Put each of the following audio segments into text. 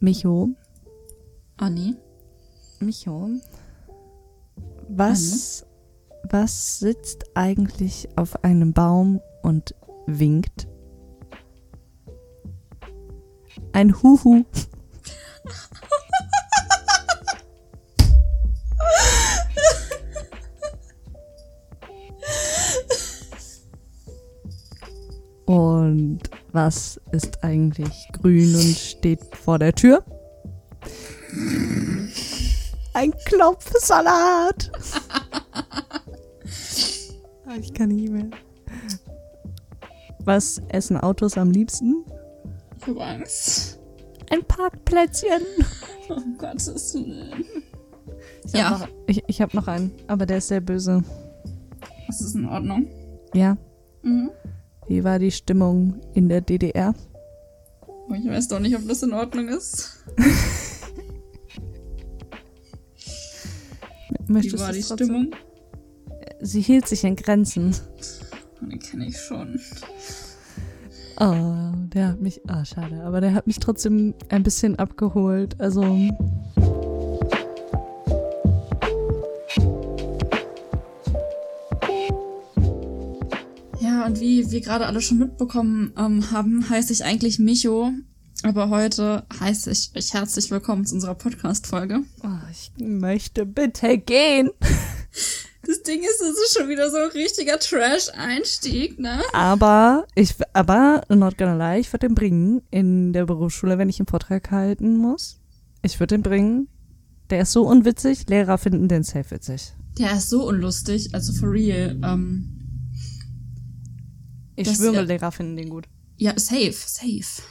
Micho, Anni. Micho, was, was sitzt eigentlich auf einem Baum und winkt? Ein Huhu. Was ist eigentlich grün und steht vor der Tür? Ein Klopfsalat. Ich kann nicht mehr. Was essen Autos am liebsten? Ich hab Angst. Ein Parkplätzchen. Oh Gottes Willen. Ich Ja. Hab noch, ich ich habe noch einen, aber der ist sehr böse. Das ist in Ordnung. Ja. Mhm. Wie war die Stimmung in der DDR? Ich weiß doch nicht, ob das in Ordnung ist. Möchtest Wie war die trotzdem? Stimmung? Sie hielt sich in Grenzen. Die kenne ich schon. Oh, der hat mich. Ah, schade. Aber der hat mich trotzdem ein bisschen abgeholt. Also. Und wie wir gerade alle schon mitbekommen ähm, haben, heiße ich eigentlich Micho. Aber heute heiße ich euch herzlich willkommen zu unserer Podcast-Folge. Oh, ich möchte bitte gehen. Das Ding ist, es ist schon wieder so ein richtiger Trash-Einstieg, ne? Aber ich. Aber, not gonna lie, ich würde den bringen in der Berufsschule, wenn ich einen Vortrag halten muss. Ich würde den bringen. Der ist so unwitzig. Lehrer finden den safe witzig. Der ist so unlustig, also for real. Ähm, Ich Das- schwöre, ja. Lehrer finden den gut. ja, safe, safe.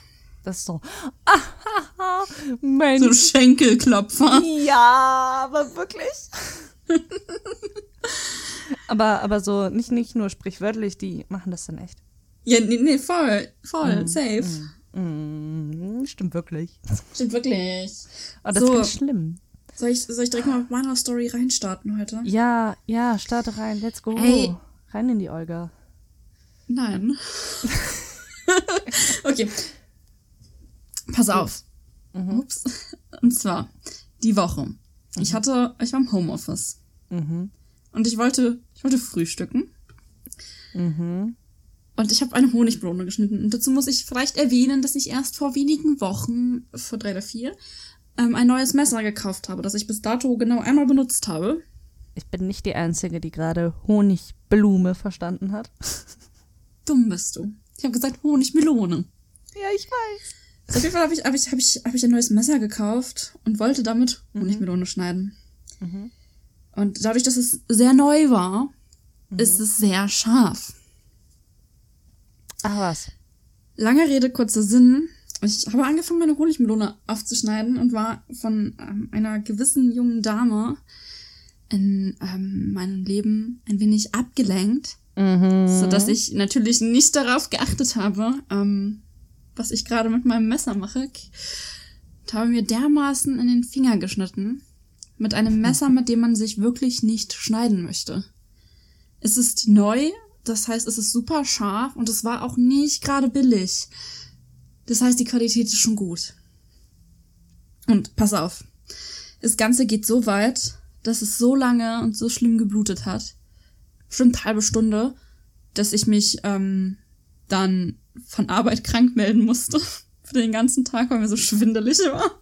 Das ist so. Ah, Mensch. So Schenkelklopfer. Ja, aber wirklich. aber, aber so, nicht, nicht nur sprichwörtlich, die machen das dann echt. Ja, nee, nee, voll, voll, safe. Mm, stimmt wirklich. Stimmt wirklich. Oh, das So. ist ganz schlimm. Soll ich, soll ich direkt mal mit meiner Story reinstarten heute? Ja, ja, starte rein, let's go. Ey. Rein in die Olga. Nein. okay. Pass auf. Ups. Und zwar, die Woche. Ich hatte, ich war im Homeoffice. Mhm. Und ich wollte, ich wollte frühstücken. Mhm. Und ich habe eine Honigmelone geschnitten. Und dazu muss ich vielleicht erwähnen, dass ich erst vor wenigen Wochen, vor drei oder vier, ähm, ein neues Messer gekauft habe, das ich bis dato genau einmal benutzt habe. Ich bin nicht die Einzige, die gerade Honigblume verstanden hat. Dumm bist du. Ich habe gesagt Honigmelone. Ja, ich weiß. Auf jeden Fall habe ich, hab ich, hab ich, hab ich ein neues Messer gekauft und wollte damit Honigmelone schneiden. Mhm. Und dadurch, dass es sehr neu war, ist es sehr scharf. Ach was. Lange Rede, kurzer Sinn. Ich habe angefangen, meine Honigmelone aufzuschneiden und war von ähm, einer gewissen jungen Dame in ähm, meinem Leben ein wenig abgelenkt, Mhm. so dass ich natürlich nicht darauf geachtet habe, ähm, was ich gerade mit meinem Messer mache. Und habe mir dermaßen in den Finger geschnitten mit einem Messer, mit dem man sich wirklich nicht schneiden möchte. Es ist neu, das heißt, es ist super scharf und es war auch nicht gerade billig. Das heißt, die Qualität ist schon gut. Und pass auf, das Ganze geht so weit, dass es so lange und so schlimm geblutet hat, bestimmt eine halbe Stunde, dass ich mich ähm, dann von Arbeit krank melden musste für den ganzen Tag, weil mir so schwindelig war.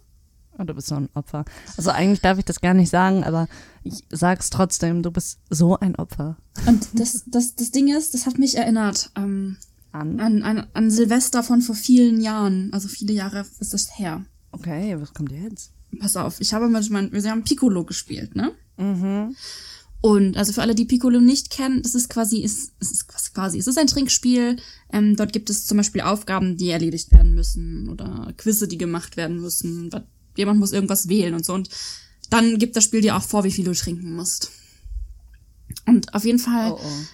Oh, du bist so ein Opfer. Also eigentlich darf ich das gar nicht sagen, aber ich sag's trotzdem, du bist so ein Opfer. Und das, das, das Ding ist, das hat mich erinnert ähm, An. an, an, an Silvester von vor vielen Jahren. Also viele Jahre ist das her. Okay, was kommt jetzt? Pass auf, ich habe mit meinem, wir haben Piccolo gespielt, ne? Mhm. Und also für alle, die Piccolo nicht kennen, das ist quasi, ist, es ist quasi, es ist ein Trinkspiel. Ähm, dort gibt es zum Beispiel Aufgaben, die erledigt werden müssen oder Quizze, die gemacht werden müssen. Jemand muss irgendwas wählen und so. Und dann gibt das Spiel dir auch vor, wie viel du trinken musst. Und auf jeden Fall Oh, oh.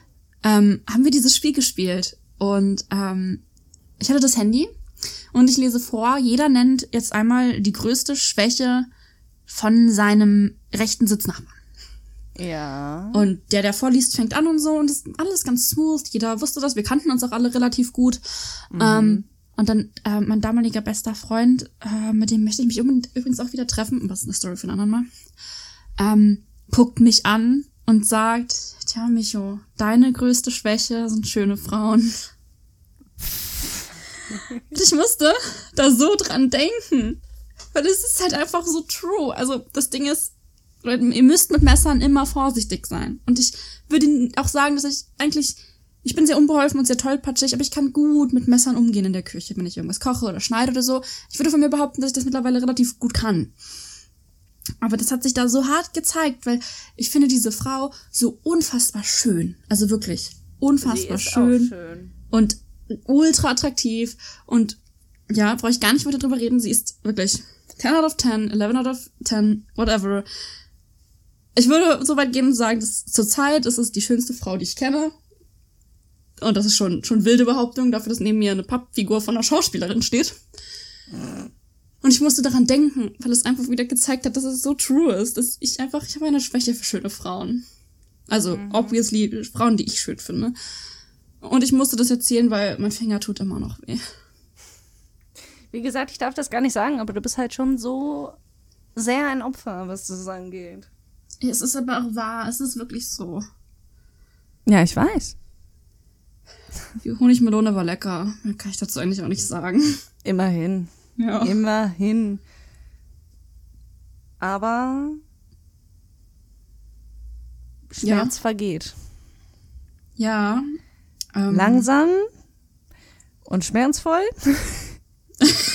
ähm, haben wir dieses Spiel gespielt. Und ähm, ich hatte das Handy und ich lese vor, jeder nennt jetzt einmal die größte Schwäche von seinem rechten Sitznachbarn. Ja. Und der, der vorliest, fängt an und so und das ist alles ganz smooth. Jeder wusste das. Wir kannten uns auch alle relativ gut. Ähm, und dann äh, mein damaliger bester Freund, äh, mit dem möchte ich mich übrigens auch wieder treffen, das ist eine Story für einen anderen Mal, ähm, guckt mich an und sagt, tja, Micho, deine größte Schwäche sind schöne Frauen. und ich musste da so dran denken. Weil es ist halt einfach so true. Also das Ding ist, ihr müsst mit Messern immer vorsichtig sein. Und ich würde auch sagen, dass ich eigentlich, ich bin sehr unbeholfen und sehr tollpatschig, aber ich kann gut mit Messern umgehen in der Küche, wenn ich irgendwas koche oder schneide oder so. Ich würde von mir behaupten, dass ich das mittlerweile relativ gut kann. Aber das hat sich da so hart gezeigt, weil ich finde diese Frau so unfassbar schön. Also wirklich unfassbar schön, schön, und ultra attraktiv und ja, brauche ich gar nicht weiter drüber reden. Sie ist wirklich 10 out of 10, 11 out of 10, whatever. Ich würde so weit gehen und sagen, dass zurzeit ist es die schönste Frau, die ich kenne. Und das ist schon, schon wilde Behauptung, dafür, dass neben mir eine Pappfigur von einer Schauspielerin steht. Und ich musste daran denken, weil es einfach wieder gezeigt hat, dass es so true ist, dass ich einfach, ich habe eine Schwäche für schöne Frauen. Also, mhm. obviously, Frauen, die ich schön finde. Und ich musste das erzählen, weil mein Finger tut immer noch weh. Wie gesagt, ich darf das gar nicht sagen, aber du bist halt schon so sehr ein Opfer, was das angeht. Es ist aber auch wahr, es ist wirklich so. Ja, ich weiß. Die Honigmelone war lecker. Mehr kann ich dazu eigentlich auch nicht sagen. Immerhin. Ja. Immerhin. Aber Schmerz ja. vergeht. Ja. Ähm. Langsam und schmerzvoll.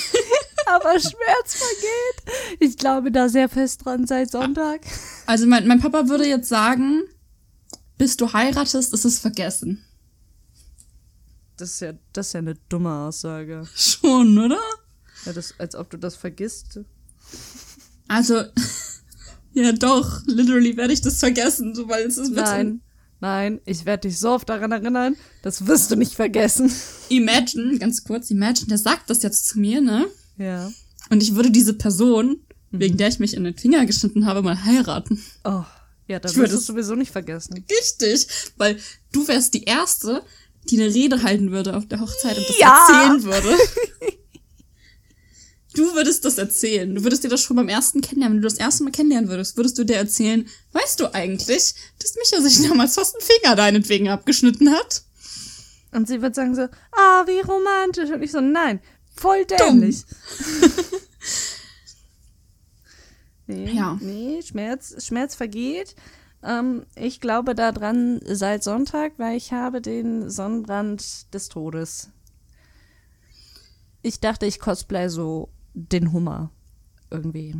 aber Schmerz vergeht. Ich glaube da sehr fest dran seit Sonntag. Also mein, mein Papa würde jetzt sagen, bis du heiratest, ist es vergessen. Das ist ja, das ist ja eine dumme Aussage. Schon, oder? Ja, das, als ob du das vergisst. Also, ja doch, literally werde ich das vergessen, sobald es ist. Nein, nein, ich werde dich so oft daran erinnern, das wirst du nicht vergessen. Imagine, ganz kurz, imagine, der sagt das jetzt zu mir, ne? Ja. Und ich würde diese Person, mhm. wegen der ich mich in den Finger geschnitten habe, mal heiraten. Oh, ja, das würdest du sowieso nicht vergessen. Richtig, weil du wärst die Erste, die eine Rede halten würde auf der Hochzeit und das ja. erzählen würde. du würdest das erzählen. Du würdest dir das schon beim ersten kennenlernen. Wenn du das erste Mal kennenlernen würdest, würdest du dir erzählen, weißt du eigentlich, dass Micha sich damals fast einen Finger deinetwegen abgeschnitten hat? Und sie wird sagen so, ah, wie romantisch. Und ich so, nein, voll dämlich. nee, ja. nee, Schmerz, Schmerz vergeht. Ähm, ich glaube daran seit Sonntag, weil ich habe den Sonnenbrand des Todes. Ich dachte, ich cosplay so den Hummer irgendwie.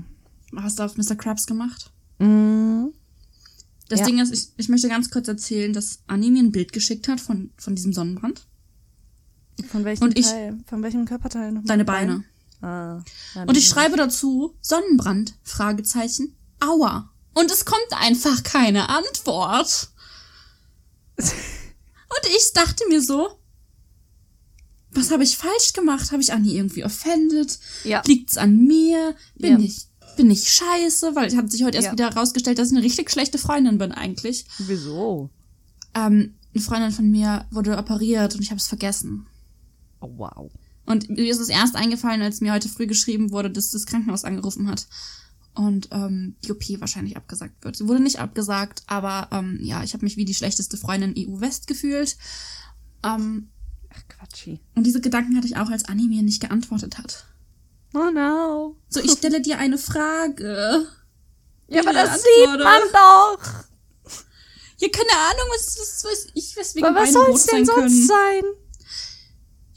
Hast du auf Mr. Krabs gemacht? Mm. Das ja. Ding ist, ich, ich möchte ganz kurz erzählen, dass Annie mir ein Bild geschickt hat von, von diesem Sonnenbrand. Von welchem Und ich, Teil? Von welchem Körperteil? Noch deine Beine. Ah, und ich schreibe dazu Sonnenbrand, Fragezeichen, Aua. Und es kommt einfach keine Antwort. Und ich dachte mir so, was habe ich falsch gemacht? Habe ich Anni irgendwie offended? Ja. Liegt's an mir? Bin ja. ich bin ich scheiße? Weil es hat sich heute erst ja. wieder herausgestellt, dass ich eine richtig schlechte Freundin bin eigentlich. Wieso? Ähm, eine Freundin von mir wurde operiert und ich habe es vergessen. Oh, wow. Und mir ist es erst eingefallen, als mir heute früh geschrieben wurde, dass das Krankenhaus angerufen hat und ähm, die OP wahrscheinlich abgesagt wird. Sie wurde nicht abgesagt, aber ähm, ja, ich habe mich wie die schlechteste Freundin EU-West gefühlt. Ähm, Ach, Quatschi. Und diese Gedanken hatte ich auch, als Annie mir nicht geantwortet hat. Oh no. So, ich stelle dir eine Frage. Ja, aber das sieht man doch. Ja, keine Ahnung, was, was, was ich weswegen Aber was soll es denn sonst können. sein?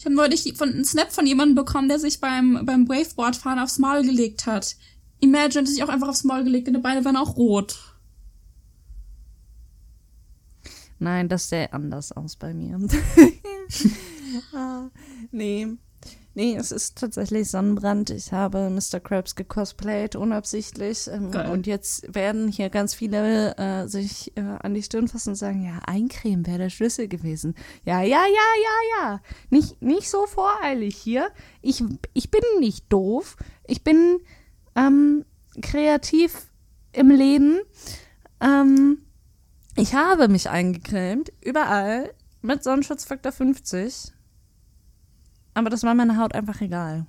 Ich habe neulich einen Snap von jemandem bekommen, der sich beim, beim Waveboardfahren aufs Maul gelegt hat. Imagine hat sich auch einfach aufs Maul gelegt und die Beine waren auch rot. Nein, das sähe anders aus bei mir. ah, nee. Nee, es ist tatsächlich Sonnenbrand. Ich habe Mr. Krabs gecosplayt, unabsichtlich. Ähm, und jetzt werden hier ganz viele äh, sich äh, an die Stirn fassen und sagen, ja, Eincremen wäre der Schlüssel gewesen. Ja, ja, ja, ja, ja. Nicht, nicht so voreilig hier. Ich, ich bin nicht doof. Ich bin ähm, kreativ im Leben. Ähm, ich habe mich eingecremt, überall, mit Sonnenschutzfaktor 50. aber das war meiner Haut einfach egal.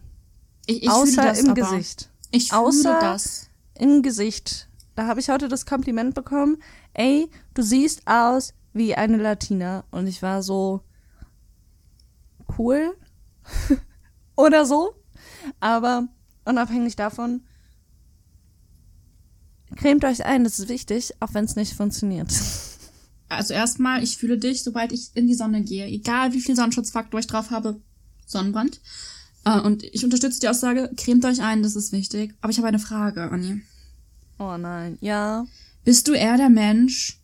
Ich, ich Außer das im aber. Gesicht. Ich fühle Außer- das. Im Gesicht. Da habe ich heute das Kompliment bekommen. Ey, du siehst aus wie eine Latina. Und ich war so cool. Oder so. Aber unabhängig davon, cremt euch ein, das ist wichtig, auch wenn es nicht funktioniert. Also erstmal, ich fühle dich, sobald ich in die Sonne gehe. Egal wie viel Sonnenschutzfaktor ich drauf habe. Sonnenbrand. Äh, und ich unterstütze die Aussage, cremt euch ein, das ist wichtig. Aber ich habe eine Frage, Anni. Oh nein, ja. Bist du eher der Mensch,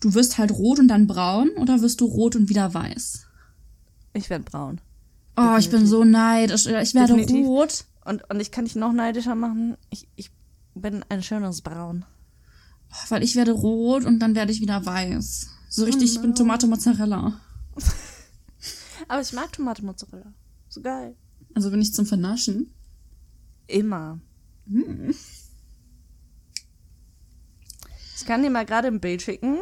du wirst halt rot und dann braun oder wirst du rot und wieder weiß? Ich werde braun. Oh, ich bin so neidisch. Ich werde Definitiv. rot. Und, und ich kann dich noch neidischer machen. Ich, ich bin ein schönes Braun. Weil ich werde rot und dann werde ich wieder weiß. So richtig, ich bin Tomate Mozzarella. Aber ich mag Tomate Mozzarella. So geil. Also bin ich zum Vernaschen. Immer. Ich kann dir mal gerade ein Bild schicken.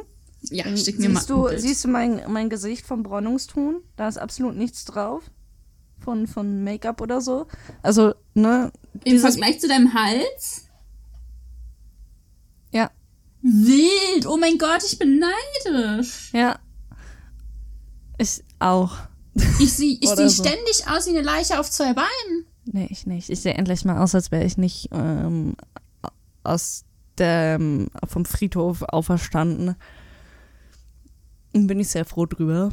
Ja, Dann schick mir mal siehst du, ein Bild. siehst du mein, mein Gesicht vom Bräunungston? Da ist absolut nichts drauf. Von, von Make-up oder so. Also, ne? Im Vergleich zu deinem Hals? Ja. Wild. Oh mein Gott, ich bin neidisch. Ja. Ich auch. Ich sehe ich seh so. ständig aus wie eine Leiche auf zwei Beinen. Nee, ich nicht. Ich sehe endlich mal aus, als wäre ich nicht ähm, aus dem, vom Friedhof auferstanden. Und bin ich sehr froh drüber.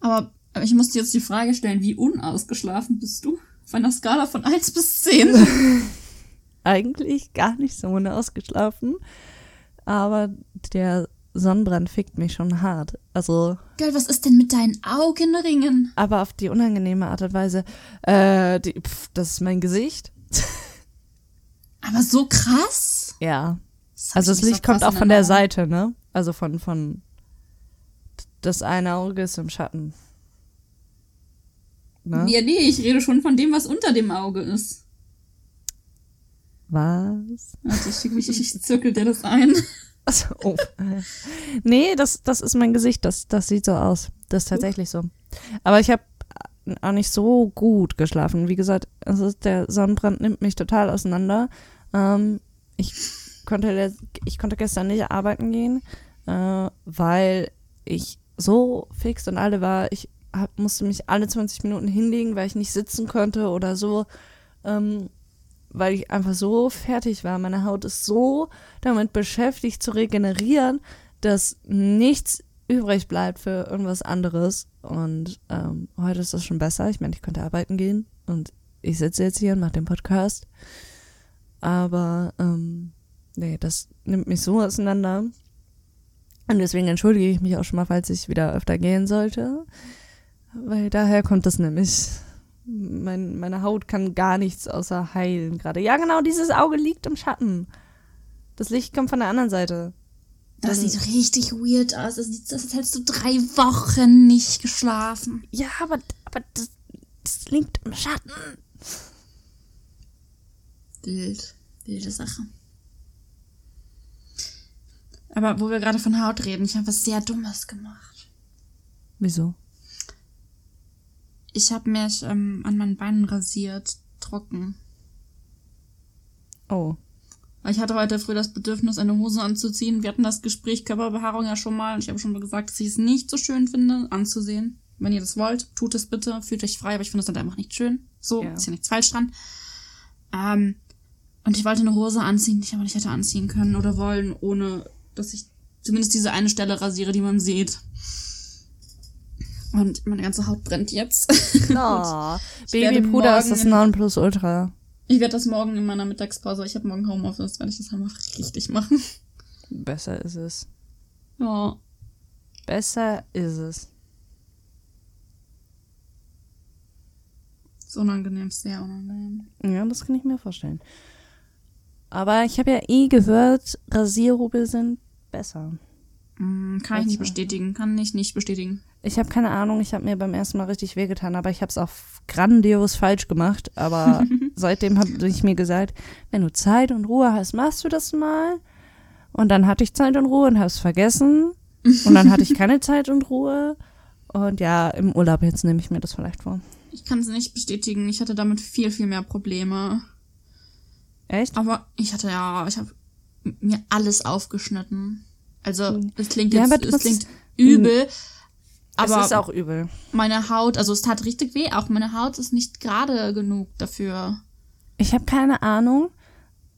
Aber, aber ich muss dir jetzt die Frage stellen, wie unausgeschlafen bist du? Auf einer Skala von 1 bis 10. Eigentlich gar nicht so unausgeschlafen. Aber der Sonnenbrand fickt mich schon hart. Also, Geil, was ist denn mit deinen Augenringen? aber auf die unangenehme Art und Weise. Äh, die, pf, das ist mein Gesicht. Aber so krass? Ja. Das Also ich das Licht so kommt auch von der Erinnerung. Seite, ne? Also von, von das eine Auge ist im Schatten. Ne? Ja, nee, ich rede schon von dem, was unter dem Auge ist. Was? Warte, ich, mich, ich zirkel dir das ein. Also, oh. nee, das, das ist mein Gesicht, das, das sieht so aus. Das ist tatsächlich so. Aber ich habe auch nicht so gut geschlafen. Wie gesagt, es ist, der Sonnenbrand nimmt mich total auseinander. Ähm, ich, konnte, ich konnte gestern nicht arbeiten gehen, äh, weil ich so fix und alle war. Ich hab, musste mich alle 20 Minuten hinlegen, weil ich nicht sitzen konnte oder so. Ähm, weil ich einfach so fertig war. Meine Haut ist so damit beschäftigt zu regenerieren, dass nichts übrig bleibt für irgendwas anderes. Und ähm, heute ist das schon besser. Ich meine, ich konnte arbeiten gehen und ich sitze jetzt hier und mache den Podcast. Aber ähm, nee, das nimmt mich so auseinander. Und deswegen entschuldige ich mich auch schon mal, falls ich wieder öfter gehen sollte. Weil daher kommt das nämlich. Mein, meine Haut kann gar nichts außer heilen gerade. Ja, genau, dieses Auge liegt im Schatten. Das Licht kommt von der anderen Seite. Das sieht richtig weird aus. Das sieht als hättest du drei Wochen nicht geschlafen. Ja, aber, aber das, das liegt im Schatten. Wild. Wilde Sache. Aber wo wir gerade von Haut reden, ich habe was sehr Dummes gemacht. Wieso? Ich habe mich ähm, an meinen Beinen rasiert, trocken. Oh. Weil ich hatte heute früh das Bedürfnis, eine Hose anzuziehen. Wir hatten das Gespräch Körperbehaarung ja schon mal. Und ich habe schon mal gesagt, dass ich es nicht so schön finde, anzusehen. Wenn ihr das wollt, tut es bitte. Fühlt euch frei, aber ich finde es halt einfach nicht schön. So, Ja. ist ja nichts falsch dran. Ähm, und ich wollte eine Hose anziehen, die ich aber nicht hätte anziehen können oder wollen, ohne dass ich zumindest diese eine Stelle rasiere, die man sieht. Und meine ganze Haut brennt jetzt. Oh, werde Babypuder ist das Nonplusultra. Ich werde das morgen in meiner Mittagspause, ich habe morgen Homeoffice, werde ich das einmal richtig machen. Besser ist es. Ja. Besser ist es. Ist unangenehm, sehr unangenehm. Ja, das kann ich mir vorstellen. Aber ich habe ja eh gehört, Rasierrubel sind besser. Mm, kann ich nicht bestätigen, kann ich nicht bestätigen. Ich habe keine Ahnung, ich habe mir beim ersten Mal richtig wehgetan, aber ich habe es auch grandios falsch gemacht. Aber seitdem habe ich mir gesagt, wenn du Zeit und Ruhe hast, machst du das mal. Und dann hatte ich Zeit und Ruhe und habe es vergessen. Und dann hatte ich keine Zeit und Ruhe. Und ja, im Urlaub jetzt nehme ich mir das vielleicht vor. Ich kann es nicht bestätigen. Ich hatte damit viel, viel mehr Probleme. Echt? Aber ich hatte ja, ich habe mir alles aufgeschnitten. Also, es klingt jetzt, ja, es klingt übel. Aber es ist auch übel. Meine Haut, also es tat richtig weh, auch meine Haut ist nicht gerade genug dafür. Ich habe keine Ahnung.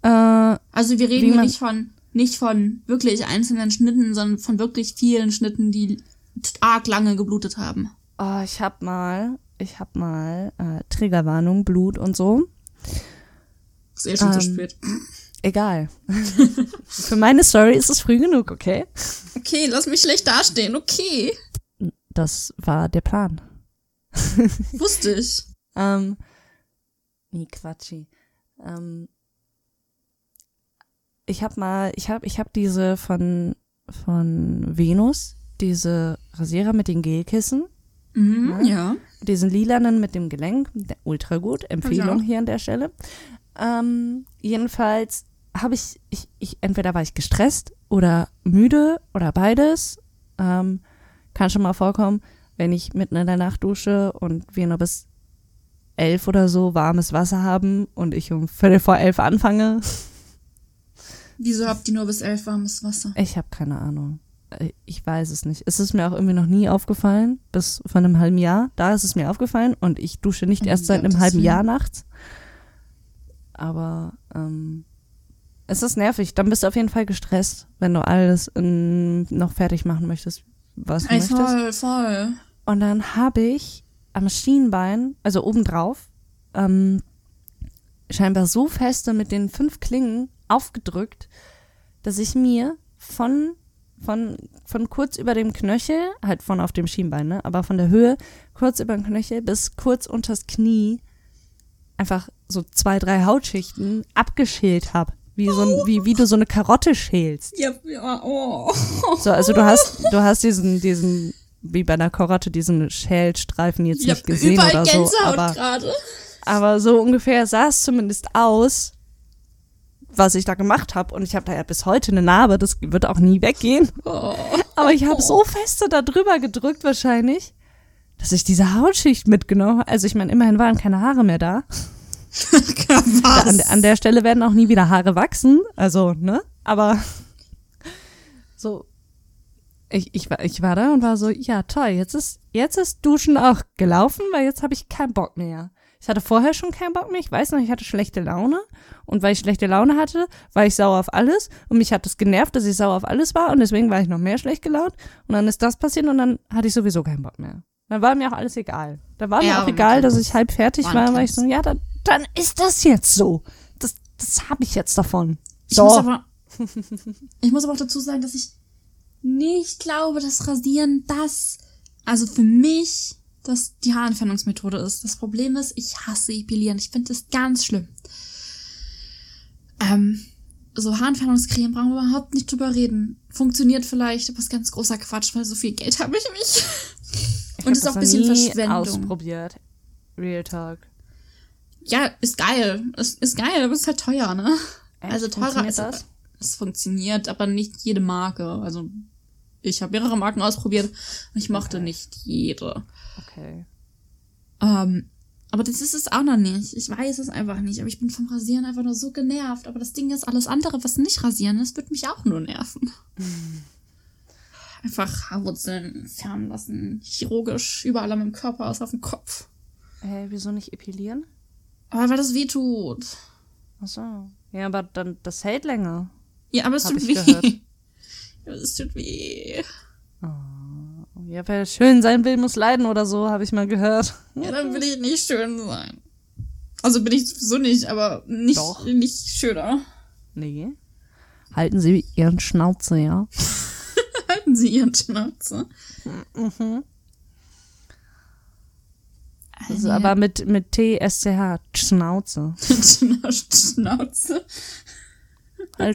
Äh, also wir reden hier nicht von nicht von wirklich einzelnen Schnitten, sondern von wirklich vielen Schnitten, die arg lange geblutet haben. Oh, ich hab mal, ich hab mal äh, Triggerwarnung, Blut und so. Ist eh schon ähm, zu spät. Egal. Für meine Story ist es früh genug, okay? Okay, lass mich schlecht dastehen, okay. Das war der Plan. Wusste ich. ähm, nee, Quatschi. Ähm, ich habe mal, ich habe, ich habe diese von von Venus, diese Rasierer mit den Gelkissen. Mhm, ja. Ne? ja. Diesen lilanen mit dem Gelenk, ultra gut, Empfehlung hier an der Stelle. Ähm, jedenfalls habe ich, ich, ich, entweder war ich gestresst oder müde oder beides. Ähm, kann schon mal vorkommen, wenn ich mitten in der Nacht dusche und wir nur bis elf oder so warmes Wasser haben und ich um Viertel vor elf anfange. Wieso habt ihr nur bis elf warmes Wasser? Ich habe keine Ahnung. Äh, ich weiß es nicht. Es ist mir auch irgendwie noch nie aufgefallen, bis vor einem halben Jahr. Da ist es mir aufgefallen und ich dusche nicht erst seit einem halben Jahr nachts. Aber ähm, es ist nervig. Dann bist du auf jeden Fall gestresst, wenn du alles in, noch fertig machen möchtest, was du Ey, möchtest. Voll, voll. Und dann habe ich am Schienbein, also obendrauf, ähm, scheinbar so feste mit den fünf Klingen aufgedrückt, dass ich mir von, von, von kurz über dem Knöchel, halt von auf dem Schienbein, ne, aber von der Höhe, kurz über dem Knöchel bis kurz unters Knie einfach so zwei, drei Hautschichten abgeschält habe. Wie, so ein, wie, wie du so eine Karotte schälst. Ja, ja, oh. So, also du hast, du hast diesen, diesen, wie bei einer Karotte, diesen Schälstreifen jetzt ich nicht gesehen oder so. Aber, grade. aber so ungefähr sah es zumindest aus, was ich da gemacht habe. Und ich habe da ja bis heute eine Narbe, das wird auch nie weggehen. Oh. Aber ich habe so feste da drüber gedrückt wahrscheinlich, dass ich diese Hautschicht mitgenommen habe. Also ich meine, immerhin waren keine Haare mehr da. an, an, der Stelle werden auch nie wieder Haare wachsen. Also, ne? Aber so, ich, ich, war, ich war da und war so, ja toll, jetzt ist, jetzt ist Duschen auch gelaufen, weil jetzt habe ich keinen Bock mehr. Ich hatte vorher schon keinen Bock mehr. Ich weiß noch, ich hatte schlechte Laune. Und weil ich schlechte Laune hatte, war ich sauer auf alles. Und mich hat es das genervt, dass ich sauer auf alles war. Und deswegen war ich noch mehr schlecht gelaunt. Und dann ist das passiert und dann hatte ich sowieso keinen Bock mehr. Dann war mir auch alles egal. Da war ja, mir auch egal, dass ich halb fertig war, weil ich so, ja, dann, dann ist das jetzt so. Das, das habe ich jetzt davon. So. Ich muss, aber, ich muss aber auch dazu sagen, dass ich nicht glaube, dass Rasieren das, also für mich, dass die Haarentfernungsmethode ist. Das Problem ist, ich hasse Epilieren. Ich finde das ganz schlimm. Ähm, so Haarentfernungscreme brauchen wir überhaupt nicht drüber reden. Funktioniert vielleicht, aber ist ganz großer Quatsch, weil so viel Geld habe ich nicht. Ich Und ist auch ein bisschen Verschwendung. ausprobiert. Real Talk. Ja, ist geil. Ist, ist geil, aber ist halt teuer, ne? Echt? Also teurer ist das? Es funktioniert, aber nicht jede Marke. Also ich habe mehrere Marken ausprobiert und ich mochte okay. nicht jede. Okay. Ähm, aber das ist es auch noch nicht. Ich weiß es einfach nicht. Aber ich bin vom Rasieren einfach nur so genervt. Aber das Ding ist, alles andere, was nicht rasieren ist, wird mich auch nur nerven. Hm. Einfach Haarwurzeln entfernen lassen. Chirurgisch, überall an meinem Körper, aus auf dem Kopf. Hä, wieso nicht epilieren? Aber weil das weh tut. Ach so. Ja, aber dann, das hält länger. Ja, aber es tut weh. Ja, es tut weh. Oh. Ja, wer schön sein will, muss leiden oder so, habe ich mal gehört. Ja, dann will ich nicht schön sein. Also bin ich sowieso nicht, aber nicht, Doch. nicht schöner. Nee. Halten Sie Ihren Schnauze, ja? Halten Sie Ihren Schnauze. Mhm. Also, aber mit, mit T-S-C-H. Schnauze. Schnauze. Dein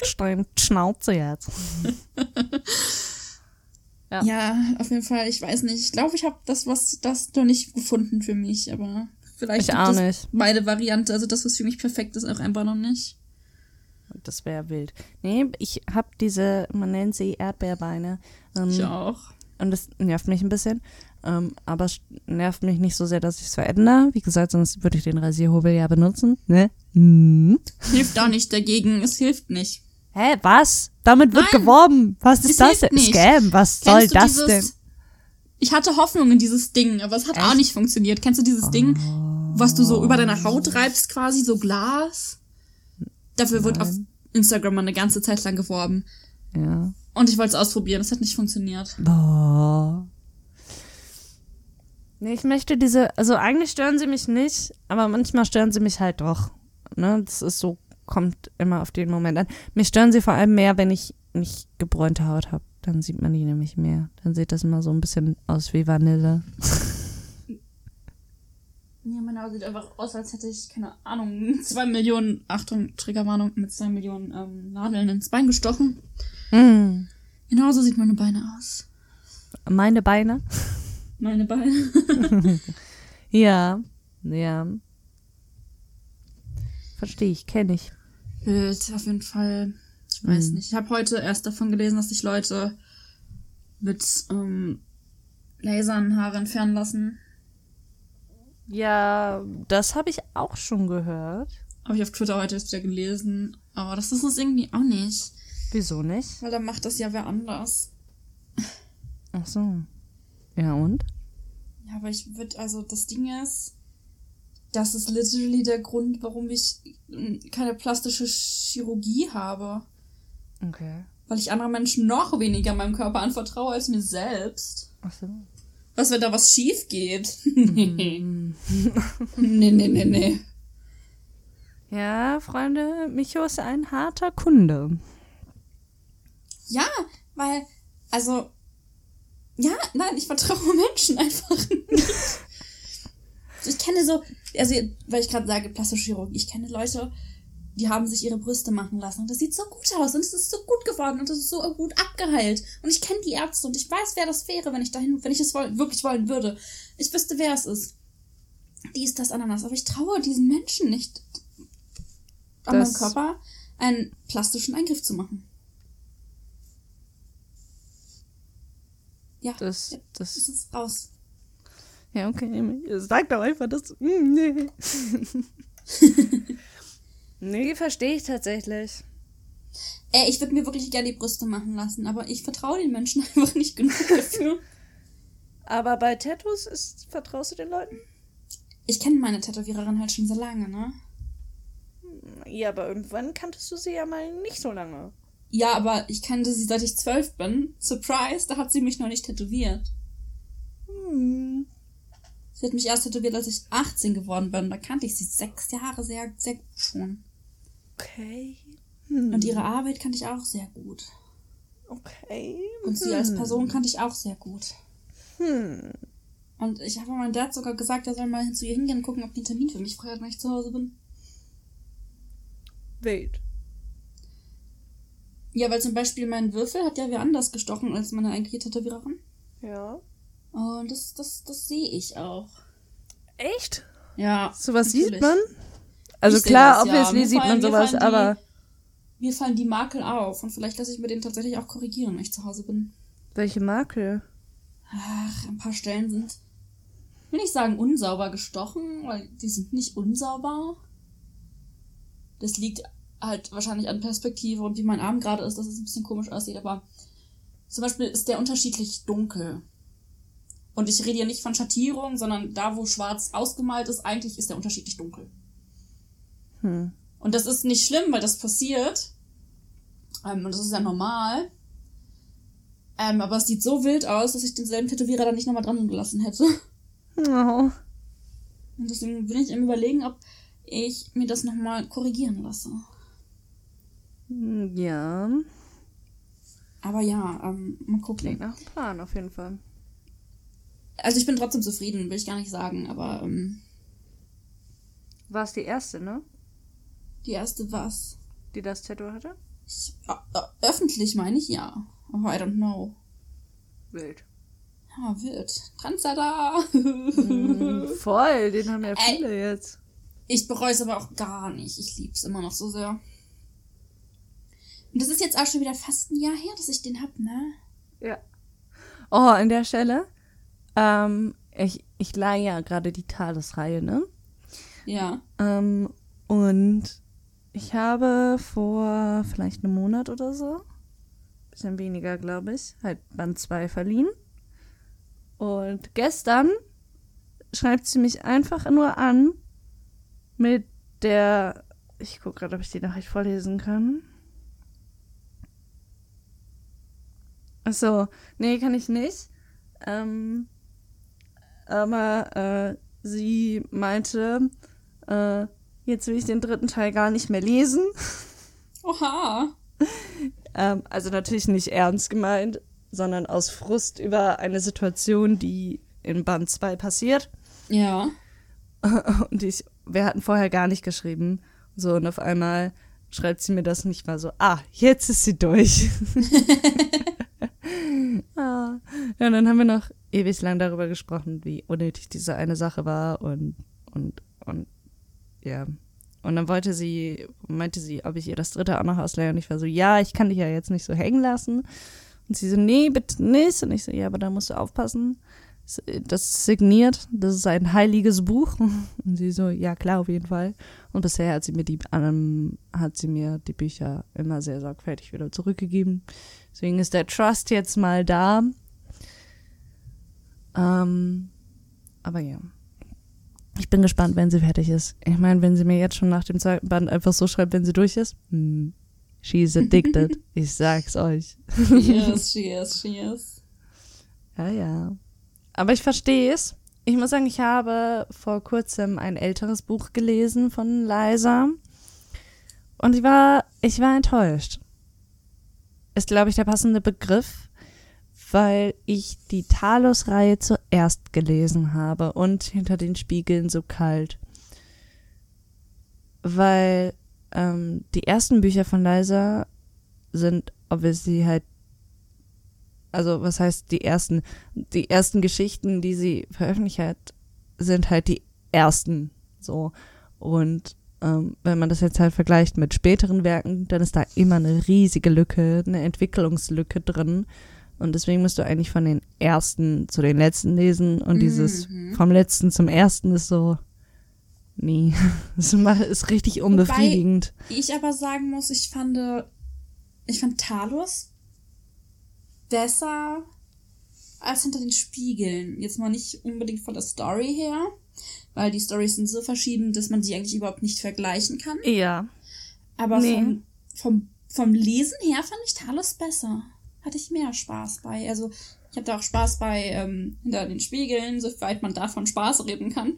Schnauze jetzt. Ja. ja, auf jeden Fall. Ich weiß nicht. Ich glaube, ich habe das, was das noch nicht gefunden für mich, aber vielleicht ich auch nicht. meine Variante, also das, was für mich perfekt ist, auch einfach noch nicht. Das wäre wild. Nee, ich habe diese, man nennt sie Erdbeerbeine. Ähm, ich auch. Und das nervt mich ein bisschen. Ähm, aber es nervt mich nicht so sehr, dass ich es verändere. Wie gesagt, sonst würde ich den Rasierhobel ja benutzen. Ne? Mhm. Hilft auch nicht dagegen. Es hilft nicht. Hä, was? Damit wird Nein, geworben. Was ist das denn? Nicht. Scam, was soll das dieses, denn? Ich hatte Hoffnung in dieses Ding, aber es hat Echt? auch nicht funktioniert. Kennst du dieses oh. Ding, was du so über deine Haut reibst, quasi, so Glas? Dafür Nein. wird auf Instagram mal eine ganze Zeit lang geworben. Ja. Und ich wollte es ausprobieren, es hat nicht funktioniert. Boah. Nee, ich möchte diese, also eigentlich stören sie mich nicht, aber manchmal stören sie mich halt doch. Ne, das ist so, kommt immer auf den Moment an. Mich stören sie vor allem mehr, wenn ich nicht gebräunte Haut habe. Dann sieht man die nämlich mehr. Dann sieht das immer so ein bisschen aus wie Vanille. Ja, meine Haut sieht einfach aus, als hätte ich, keine Ahnung, zwei Millionen, Achtung, Triggerwarnung, mit zwei Millionen ähm, Nadeln ins Bein gestochen. Mm. Genau so sieht meine Beine aus. Meine Beine? Meine Beine. ja, ja. Verstehe ich, kenne ich. Wild, auf jeden Fall. Ich weiß mm. nicht. Ich habe heute erst davon gelesen, dass sich Leute mit ähm, Lasern Haare entfernen lassen. Ja, das habe ich auch schon gehört. Habe ich auf Twitter heute erst wieder gelesen. Aber das ist es irgendwie auch nicht. Wieso nicht? Weil dann macht das ja wer anders. Ach so. Ja, und? Ja, aber ich würde, also das Ding ist, das ist literally der Grund, warum ich keine plastische Chirurgie habe. Okay. Weil ich anderen Menschen noch weniger meinem Körper anvertraue als mir selbst. Ach so. Was, wenn da was schief geht? nee. nee, nee, nee, nee. Ja, Freunde, Micho ist ein harter Kunde. Ja, weil, also, ja, nein, ich vertraue Menschen einfach nicht. ich kenne so, also, weil ich gerade sage, plastische Chirurgie, ich kenne Leute, die haben sich ihre Brüste machen lassen und das sieht so gut aus und es ist so gut geworden und es ist so gut abgeheilt und ich kenne die Ärzte und ich weiß, wer das wäre, wenn ich dahin, wenn ich es wirklich wollen würde. Ich wüsste, wer es ist. Die ist das Ananas, aber ich traue diesen Menschen nicht, an das meinem Körper einen plastischen Eingriff zu machen. Ja, das, das, das ist raus. Ja, okay. Sag doch einfach das. Hm, nee. nee, verstehe ich tatsächlich. Ey, ich würde mir wirklich gerne die Brüste machen lassen, aber ich vertraue den Menschen einfach nicht genug dafür. aber bei Tattoos ist, vertraust du den Leuten? Ich kenne meine Tätowiererin halt schon sehr lange, ne? Ja, aber irgendwann kanntest du sie ja mal nicht so lange. Ja, aber ich kannte sie seit ich zwölf bin. Surprise, da hat sie mich noch nicht tätowiert. Hm. Sie hat mich erst tätowiert, als ich 18 geworden bin. Da kannte ich sie sechs Jahre sehr, sehr gut schon. Okay. Hm. Und ihre Arbeit kannte ich auch sehr gut. Okay. Und sie hm. als Person kannte ich auch sehr gut. Hm. Und ich habe meinem Dad sogar gesagt, er soll mal zu ihr hingehen und gucken, ob die einen Termin für mich frei hat, wenn ich zu Hause bin. Wild. Ja, weil zum Beispiel mein Würfel hat ja wer anders gestochen als meine eigentliche Tätowiererin. Ja. Und das, das, das sehe ich auch. Echt? Ja. Sowas sieht man? Also ich klar, obviously ja. sieht man sowas, aber. Die, mir fallen die Makel auf und vielleicht lasse ich mir den tatsächlich auch korrigieren, wenn ich zu Hause bin. Welche Makel? Ach, ein paar Stellen sind, will ich sagen, unsauber gestochen, weil die sind nicht unsauber. Das liegt halt wahrscheinlich an Perspektive und wie mein Arm gerade ist, dass es ein bisschen komisch aussieht, aber zum Beispiel ist der unterschiedlich dunkel. Und ich rede ja nicht von Schattierung, sondern da, wo schwarz ausgemalt ist, eigentlich ist der unterschiedlich dunkel. Hm. Und das ist nicht schlimm, weil das passiert. Ähm, und das ist ja normal. Ähm, aber es sieht so wild aus, dass ich denselben Tätowierer dann nicht nochmal dran gelassen hätte. Oh. Und deswegen bin ich im Überlegen, ob ich mir das nochmal korrigieren lasse. Hm, ja. Aber ja, ähm, mal gucken. Klingt nach Plan auf jeden Fall. Also ich bin trotzdem zufrieden, will ich gar nicht sagen, aber. Ähm, war es die erste, ne? Die erste was? Die das Tattoo hatte? Ich, äh, öffentlich meine ich ja. Aber I don't know. Wild. Ja, wild. Transada! mm, voll, den haben ja viele Ey, jetzt. Ich bereue es aber auch gar nicht. Ich liebe es immer noch so sehr. Und das ist jetzt auch schon wieder fast ein Jahr her, dass ich den hab, ne? Ja. Oh, an der Stelle. Ähm, ich, ich leihe ja gerade die Tagesreihe, ne? Ja. Ähm, und ich habe vor vielleicht einem Monat oder so, bisschen weniger, glaube ich, halt Band 2 verliehen. Und gestern schreibt sie mich einfach nur an mit der. Ich gucke gerade, ob ich die Nachricht vorlesen kann. Achso, nee, kann ich nicht. Ähm, aber äh, sie meinte, äh, jetzt will ich den dritten Teil gar nicht mehr lesen. Oha. ähm, also natürlich nicht ernst gemeint, sondern aus Frust über eine Situation, die in Band 2 passiert. Ja. Und ich, wir hatten vorher gar nicht geschrieben. So, und auf einmal schreibt sie mir das nicht mal so, ah, jetzt ist sie durch. ah. Ja, und dann haben wir noch ewig lang darüber gesprochen, wie unnötig diese eine Sache war und, und, und, ja. Und dann wollte sie, meinte sie, ob ich ihr das dritte auch noch ausleihe. Und ich war so, ja, ich kann dich ja jetzt nicht so hängen lassen. Und sie so, nee, bitte nicht. Und ich so, ja, aber da musst du aufpassen. Das ist signiert, das ist ein heiliges Buch. Und sie so, ja klar, auf jeden Fall. Und bisher hat sie mir die, ähm, hat sie mir die Bücher immer sehr sorgfältig wieder zurückgegeben. Deswegen ist der Trust jetzt mal da. Ähm, aber ja. Ich bin gespannt, wenn sie fertig ist. Ich meine, wenn sie mir jetzt schon nach dem zweiten Band einfach so schreibt, wenn sie durch ist. Hm, she's addicted. ich sag's euch. she is, she is, she is. Ja, ja. Aber ich verstehe es. Ich muss sagen, ich habe vor kurzem ein älteres Buch gelesen von Liza. Und ich war, ich war enttäuscht. Ist, glaube ich, der passende Begriff weil ich die Talos-Reihe zuerst gelesen habe und hinter den Spiegeln so kalt. Weil ähm, die ersten Bücher von Liza sind obviously halt, also was heißt die ersten? Die ersten Geschichten, die sie veröffentlicht hat, sind halt die ersten so. Und ähm, wenn man das jetzt halt vergleicht mit späteren Werken, dann ist da immer eine riesige Lücke, eine Entwicklungslücke drin. Und deswegen musst du eigentlich von den ersten zu den letzten lesen. Und dieses mhm. vom letzten zum ersten ist so. Nee. Das ist richtig unbefriedigend. Wobei ich aber sagen muss, ich fand, ich fand Talos besser als hinter den Spiegeln. Jetzt mal nicht unbedingt von der Story her, weil die Storys sind so verschieden, dass man sie eigentlich überhaupt nicht vergleichen kann. Ja. Aber nee. vom, vom, vom Lesen her fand ich Talos besser hatte ich mehr Spaß bei. Also ich hatte auch Spaß bei ähm, hinter den Spiegeln, soweit man davon Spaß reden kann.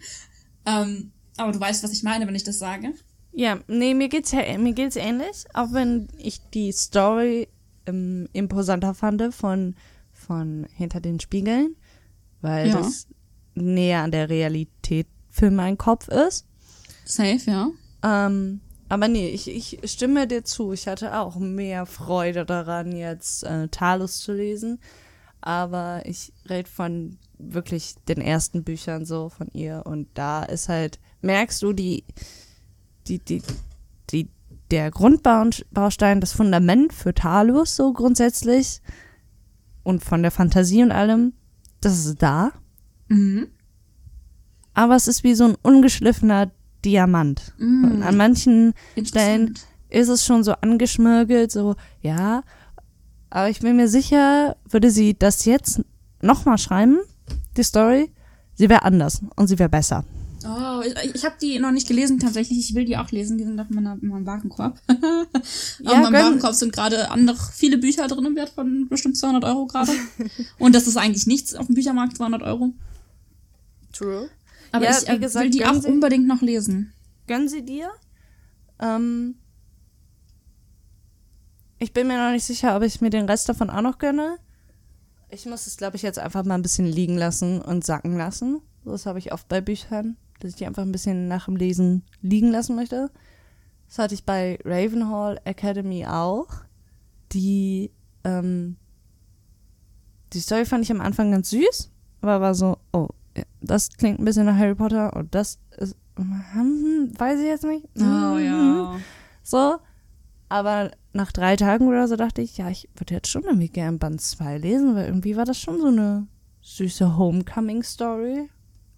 Ähm, aber du weißt, was ich meine, wenn ich das sage. Ja, nee, mir geht's mir geht's ähnlich, auch wenn ich die Story ähm, imposanter fand von, von Hinter den Spiegeln, weil ja. das näher an der Realität für meinen Kopf ist. Safe, ja. Ähm, aber nee, ich, ich stimme dir zu. Ich hatte auch mehr Freude daran, jetzt äh, Talos zu lesen. Aber ich rede von wirklich den ersten Büchern so von ihr. Und da ist halt, merkst du, die, die, die, die, der Grundbaustein, das Fundament für Talos so grundsätzlich und von der Fantasie und allem, das ist da. Mhm. Aber es ist wie so ein ungeschliffener Diamant. Mm. Und an manchen Stellen ist es schon so angeschmirgelt, so, ja. Aber ich bin mir sicher, würde sie das jetzt nochmal schreiben, die Story, sie wäre anders und sie wäre besser. Oh, ich, ich habe die noch nicht gelesen tatsächlich. Ich will die auch lesen. Die sind auf meiner, in meinem Warenkorb. ja, auf meinem Warenkorb sind gerade noch viele Bücher drin im Wert von bestimmt 200 Euro gerade. und das ist eigentlich nichts auf dem Büchermarkt, 200 Euro. True. Aber ja, ich äh, gesagt, will die auch Sie, unbedingt noch lesen. Gönnen Sie dir? Ähm, ich bin mir noch nicht sicher, ob ich mir den Rest davon auch noch gönne. Ich muss es, glaube ich, jetzt einfach mal ein bisschen liegen lassen und sacken lassen. Das habe ich oft bei Büchern, dass ich die einfach ein bisschen nach dem Lesen liegen lassen möchte. Das hatte ich bei Ravenhall Academy auch. Die, ähm, die Story fand ich am Anfang ganz süß, aber war so, oh, das klingt ein bisschen nach Harry Potter und das ist, hm, weiß ich jetzt nicht. Oh ja. So, aber nach drei Tagen oder so dachte ich, ja, ich würde jetzt schon irgendwie gern Band 2 lesen, weil irgendwie war das schon so eine süße Homecoming-Story.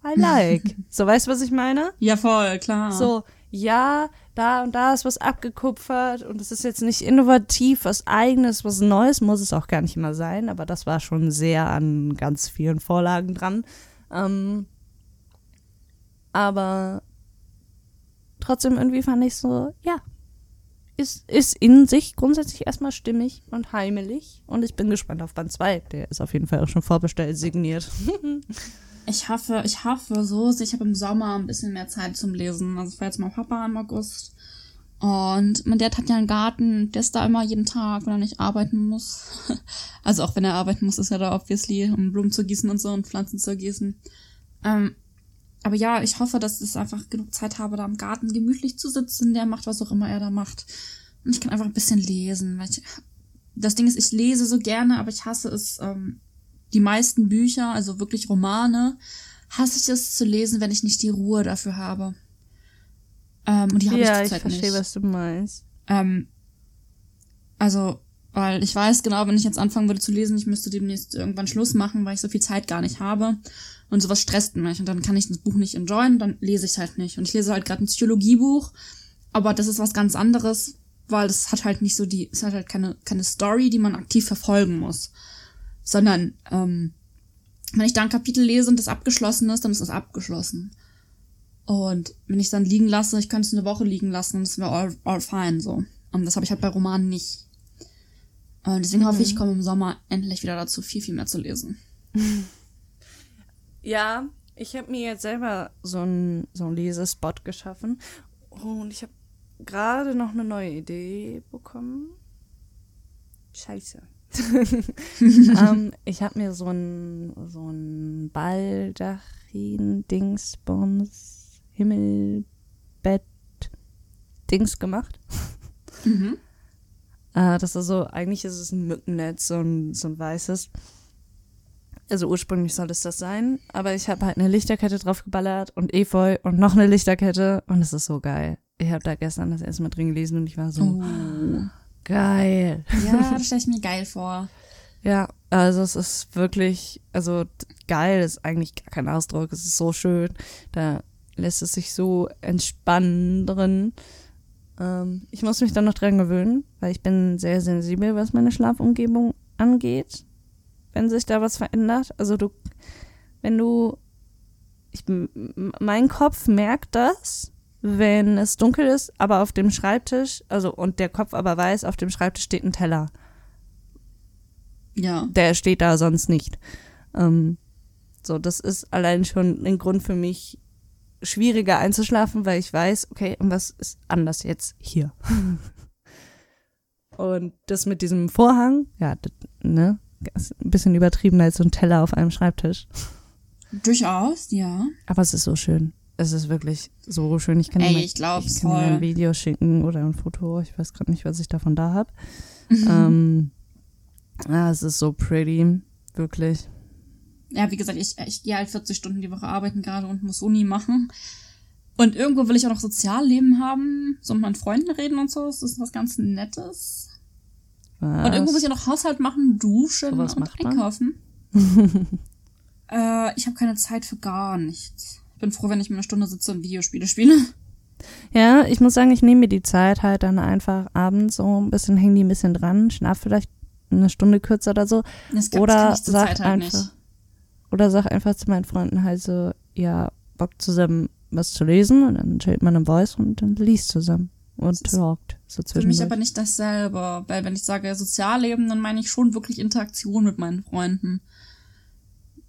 I like. so, weißt du, was ich meine? Ja, voll, klar. So, ja, da und da ist was abgekupfert und es ist jetzt nicht innovativ, was eigenes, was Neues, muss es auch gar nicht immer sein, aber das war schon sehr an ganz vielen Vorlagen dran. Ähm, aber trotzdem irgendwie fand ich so, ja, ist, ist in sich grundsätzlich erstmal stimmig und heimelig. Und ich bin gespannt auf Band 2. Der ist auf jeden Fall auch schon vorbestellt, signiert. ich hoffe, ich hoffe so, ich habe im Sommer ein bisschen mehr Zeit zum Lesen. Also ich war jetzt mal Papa im August. Und mein Dad hat ja einen Garten, der ist da immer jeden Tag, wenn er nicht arbeiten muss. also auch wenn er arbeiten muss, ist er da obviously, um Blumen zu gießen und so und Pflanzen zu gießen. Ähm, aber ja, ich hoffe, dass ich einfach genug Zeit habe, da im Garten gemütlich zu sitzen. Der macht, was auch immer er da macht. Und ich kann einfach ein bisschen lesen. Weil ich, das Ding ist, ich lese so gerne, aber ich hasse es, ähm, die meisten Bücher, also wirklich Romane, hasse ich es zu lesen, wenn ich nicht die Ruhe dafür habe. Ähm, und die habe ja, ich zurzeit nicht. Ja, ich verstehe, was du meinst. Ähm, also, weil ich weiß genau, wenn ich jetzt anfangen würde zu lesen, ich müsste demnächst irgendwann Schluss machen, weil ich so viel Zeit gar nicht habe. Und sowas stresst mich. Und dann kann ich das Buch nicht enjoyen, dann lese ich es halt nicht. Und ich lese halt gerade ein Psychologiebuch, aber das ist was ganz anderes, weil es hat halt nicht so die, es hat halt keine, keine Story, die man aktiv verfolgen muss. Sondern, ähm, wenn ich da ein Kapitel lese und das abgeschlossen ist, dann ist das abgeschlossen. Und wenn ich es dann liegen lasse, ich könnte es eine Woche liegen lassen und es wäre all, all fine so. Und das habe ich halt bei Romanen nicht. Und deswegen mhm. hoffe ich, ich komme im Sommer endlich wieder dazu, viel, viel mehr zu lesen. Ja, ich habe mir jetzt selber so einen so Lesespot geschaffen und ich habe gerade noch eine neue Idee bekommen. Scheiße. um, ähm, ich habe mir so ein so ein Baldachin Dingsbums Himmelbett Dings gemacht. Mhm. uh, das ist so eigentlich ist es ein Mückennetz so ein so ein weißes also ursprünglich soll es das sein, aber ich habe halt eine Lichterkette drauf geballert und Efeu und noch eine Lichterkette und es ist so geil. Ich habe da gestern das erste Mal drin gelesen und ich war so oh. geil. Ja, das stelle ich mir geil vor. Ja, also es ist wirklich, also geil ist eigentlich gar kein Ausdruck. Es ist so schön. Da lässt es sich so entspannen drin. Ähm, ich muss mich dann noch dran gewöhnen, weil ich bin sehr sensibel, was meine Schlafumgebung angeht wenn sich da was verändert. Also du, wenn du, ich, mein Kopf merkt das, wenn es dunkel ist, aber auf dem Schreibtisch, also und der Kopf aber weiß, auf dem Schreibtisch steht ein Teller. Ja. Der steht da sonst nicht. Ähm, so, das ist allein schon ein Grund für mich, schwieriger einzuschlafen, weil ich weiß, okay, und was ist anders jetzt hier? und das mit diesem Vorhang, ja, das, ne, ein bisschen übertrieben als so ein Teller auf einem Schreibtisch. Durchaus, ja. Aber es ist so schön. Es ist wirklich so schön. Ich kann Ey, dir, mal, ich, ich kann dir ein Video schicken oder ein Foto. Ich weiß gerade nicht, was ich davon da habe. ähm, ja, es ist so pretty. Wirklich. Ja, wie gesagt, ich, ich gehe halt 40 Stunden die Woche arbeiten gerade und muss Uni machen. Und irgendwo will ich auch noch Sozialleben haben, so mit meinen Freunden reden und so. Das ist was ganz Nettes. Was? Und irgendwo muss ich noch Haushalt machen, duschen so und einkaufen. äh, ich habe keine Zeit für gar nichts. Ich bin froh, wenn ich mir eine Stunde sitze und Videospiele spiele. Ja, ich muss sagen, ich nehme mir die Zeit halt dann einfach abends so ein bisschen, hänge die ein bisschen dran, schlaf vielleicht eine Stunde kürzer oder so. Das oder sag halt einfach, nicht. Oder sag einfach zu meinen Freunden halt so, ja, Bock zusammen was zu lesen und dann chillt man im Voice und dann liest zusammen und talkt. So für mich aber nicht dasselbe, weil wenn ich sage Sozialleben, dann meine ich schon wirklich Interaktion mit meinen Freunden.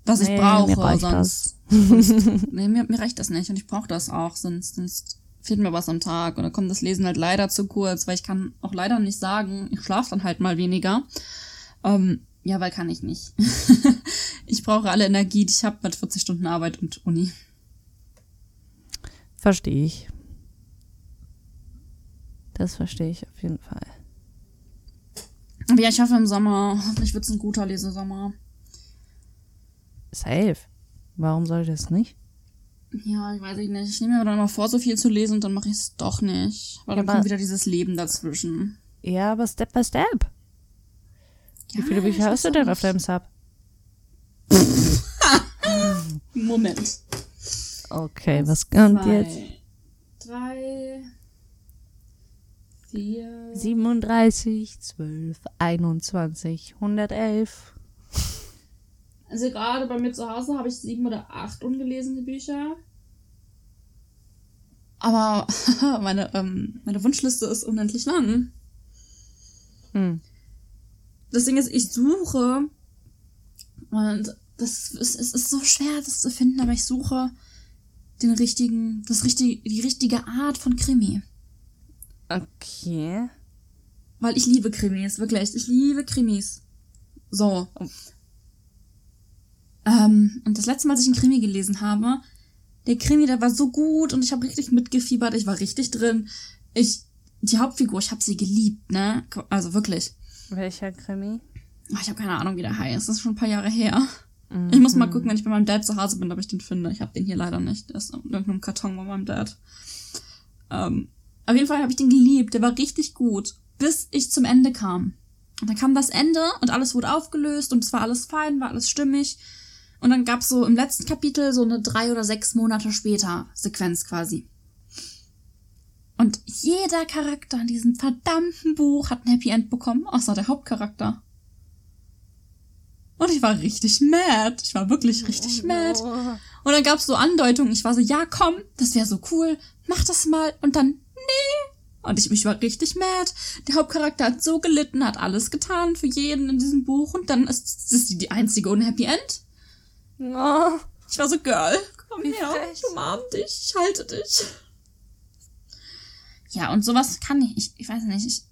Was nee, ich brauche, mir sonst. sonst nee, mir, mir reicht das nicht und ich brauche das auch, sonst, sonst fehlt mir was am Tag und dann kommt das Lesen halt leider zu kurz, weil ich kann auch leider nicht sagen, ich schlafe dann halt mal weniger. Ähm, ja, weil kann ich nicht. ich brauche alle Energie, die ich habe mit 40 Stunden Arbeit und Uni. Verstehe ich. Das verstehe ich auf jeden Fall. Aber ja, ich hoffe im Sommer. Hoffentlich wird es ein guter Lesesommer. Safe. Warum sollte es nicht? Ja, ich weiß nicht. Ich nehme mir dann immer vor, so viel zu lesen und dann mache ich es doch nicht. Weil dann aber, kommt wieder dieses Leben dazwischen. Ja, aber Step by Step. Ja, Wie viele Bücher hast du denn nicht. auf deinem Sub? Moment. Okay, was kommt Zwei, jetzt? Drei, vier. 37, 12, 21, 111. Also gerade bei mir zu Hause habe ich sieben oder acht ungelesene Bücher. Aber meine, ähm, meine Wunschliste ist unendlich lang. Hm. Das Ding ist, ich suche und das ist, es ist so schwer, das zu finden, aber ich suche den richtigen, das richtige, die richtige Art von Krimi. Okay. Weil ich liebe Krimis, wirklich. Ich liebe Krimis. So. Ähm, und das letzte Mal, als ich einen Krimi gelesen habe, der Krimi, der war so gut und ich habe richtig mitgefiebert, ich war richtig drin. Ich, die Hauptfigur, ich habe sie geliebt, ne? Also wirklich. Welcher Krimi? Oh, ich habe keine Ahnung, wie der heißt. Das ist schon ein paar Jahre her. Mhm. Ich muss mal gucken, wenn ich bei meinem Dad zu Hause bin, ob ich den finde. Ich habe den hier leider nicht. Der ist in irgendeinem Karton bei meinem Dad. Ähm, auf jeden Fall habe ich den geliebt. Der war richtig gut, bis ich zum Ende kam. Und dann kam das Ende und alles wurde aufgelöst und es war alles fein, war alles stimmig. Und dann gab's so im letzten Kapitel so eine drei oder sechs Monate später Sequenz quasi. Und jeder Charakter in diesem verdammten Buch hat ein Happy End bekommen, außer der Hauptcharakter. Und ich war richtig mad. Ich war wirklich richtig oh, mad. Und dann gab's so Andeutungen. Ich war so, ja, komm, das wäre so cool. Mach das mal. Und dann, nee. Und ich, ich war richtig mad. Der Hauptcharakter hat so gelitten, hat alles getan für jeden in diesem Buch. Und dann ist, ist die die einzige ohne Happy End. Oh. Ich war so, Girl, komm Wie her, frech. ich umarm dich, ich halte dich. Ja, und sowas kann ich, ich, ich weiß nicht, ich,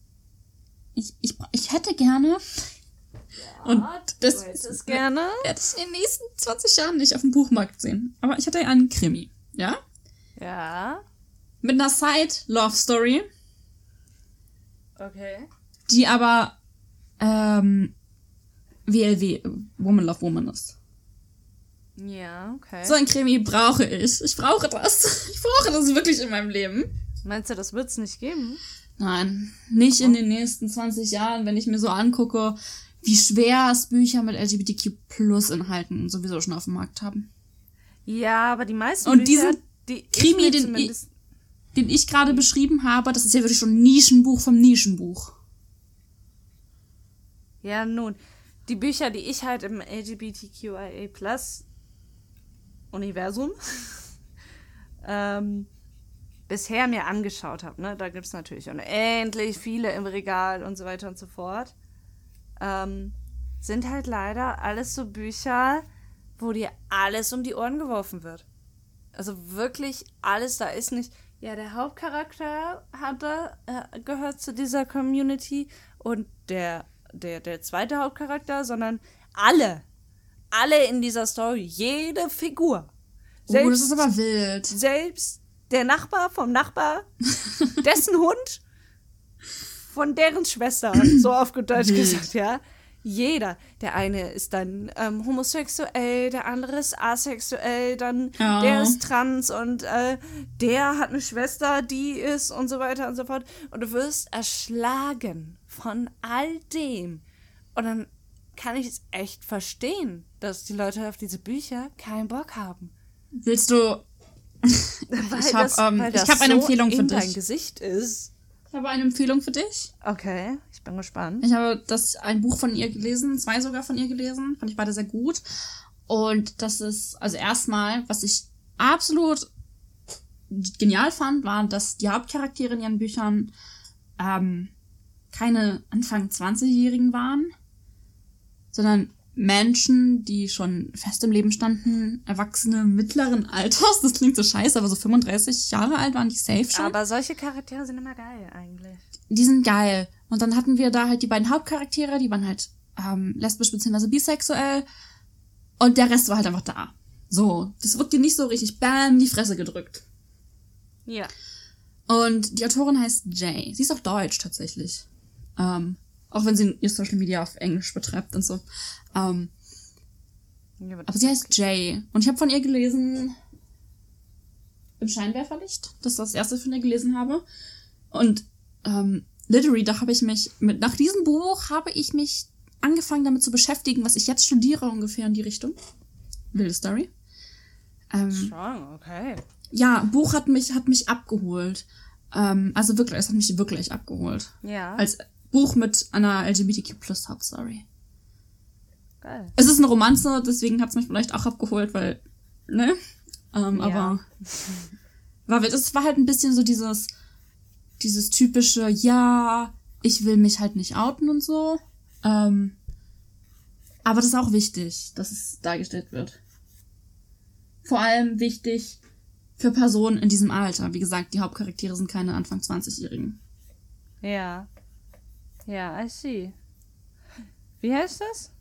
ich, ich, ich hätte gerne, ja, und das es gerne. werde ich in den nächsten 20 Jahren nicht auf dem Buchmarkt sehen. Aber ich hatte ja einen Krimi, ja? Ja. Mit einer Side-Love-Story. Okay. Die aber, ähm, WLW, Woman Love Woman ist. Ja, okay. So ein Krimi brauche ich. Ich brauche das. Ich brauche das wirklich in meinem Leben. Meinst du, das wird es nicht geben? Nein, nicht in den nächsten 20 Jahren, wenn ich mir so angucke, wie schwer es Bücher mit LGBTQ-Plus-Inhalten sowieso schon auf dem Markt haben. Ja, aber die meisten Und Bücher, diesen die Krimi, den ich, den ich gerade beschrieben habe, das ist ja wirklich schon ein Nischenbuch vom Nischenbuch. Ja, nun, die Bücher, die ich halt im LGBTQIA Universum ähm, bisher mir angeschaut habe. Ne? Da gibt es natürlich unendlich viele im Regal und so weiter und so fort. Ähm, sind halt leider alles so Bücher, wo dir alles um die Ohren geworfen wird. Also wirklich alles, da ist nicht, ja, der Hauptcharakter hatte, äh, gehört zu dieser Community und der, der, der zweite Hauptcharakter, sondern alle alle in dieser Story, jede Figur. Selbst, oh, das ist aber wild. Selbst der Nachbar vom Nachbar, dessen Hund, von deren Schwester, so auf gut Deutsch gesagt, ja. Jeder. Der eine ist dann ähm, homosexuell, der andere ist asexuell, dann ja. der ist trans und äh, der hat eine Schwester, die ist und so weiter und so fort. Und du wirst erschlagen von all dem. Und dann kann ich es echt verstehen, dass die Leute auf diese Bücher keinen Bock haben. Willst du. ich habe ähm, hab eine so Empfehlung für dich. dein Gesicht ist. Ich habe eine Empfehlung für dich. Okay, ich bin gespannt. Ich habe das ein Buch von ihr gelesen, zwei sogar von ihr gelesen, fand ich beide sehr gut. Und das ist, also erstmal, was ich absolut genial fand, war, dass die Hauptcharaktere in ihren Büchern ähm, keine Anfang 20-Jährigen waren, sondern Menschen, die schon fest im Leben standen, Erwachsene mittleren Alters, das klingt so scheiße, aber so 35 Jahre alt waren die safe schon. Aber solche Charaktere sind immer geil eigentlich. Die sind geil. Und dann hatten wir da halt die beiden Hauptcharaktere, die waren halt ähm, lesbisch bzw. bisexuell. Und der Rest war halt einfach da. So, das wird dir nicht so richtig bam die Fresse gedrückt. Ja. Und die Autorin heißt Jay. Sie ist auch deutsch tatsächlich. Ähm, auch wenn sie ihr Social Media auf Englisch betreibt und so. Ähm, ja, aber sie heißt Jay. Und ich habe von ihr gelesen im Scheinwerferlicht. Das ist das erste von ihr gelesen habe. Und ähm, Literary, da habe ich mich mit, nach diesem Buch habe ich mich angefangen damit zu beschäftigen, was ich jetzt studiere ungefähr in die Richtung. Wilde Story. Ähm, Strong, okay. Ja, Buch hat mich, hat mich abgeholt. Ähm, also wirklich, es hat mich wirklich abgeholt. Ja. Als Buch mit einer LGBTQ Plus Hauptstory. Geil. Es ist eine Romanze, deswegen hat es mich vielleicht auch abgeholt, weil, ne? Ähm, ja. Aber war, es war halt ein bisschen so dieses, dieses typische, ja, ich will mich halt nicht outen und so. Ähm, aber das ist auch wichtig, dass es dargestellt wird. Vor allem wichtig für Personen in diesem Alter. Wie gesagt, die Hauptcharaktere sind keine Anfang 20-Jährigen. Ja. Ja, I see. Wie heißt das?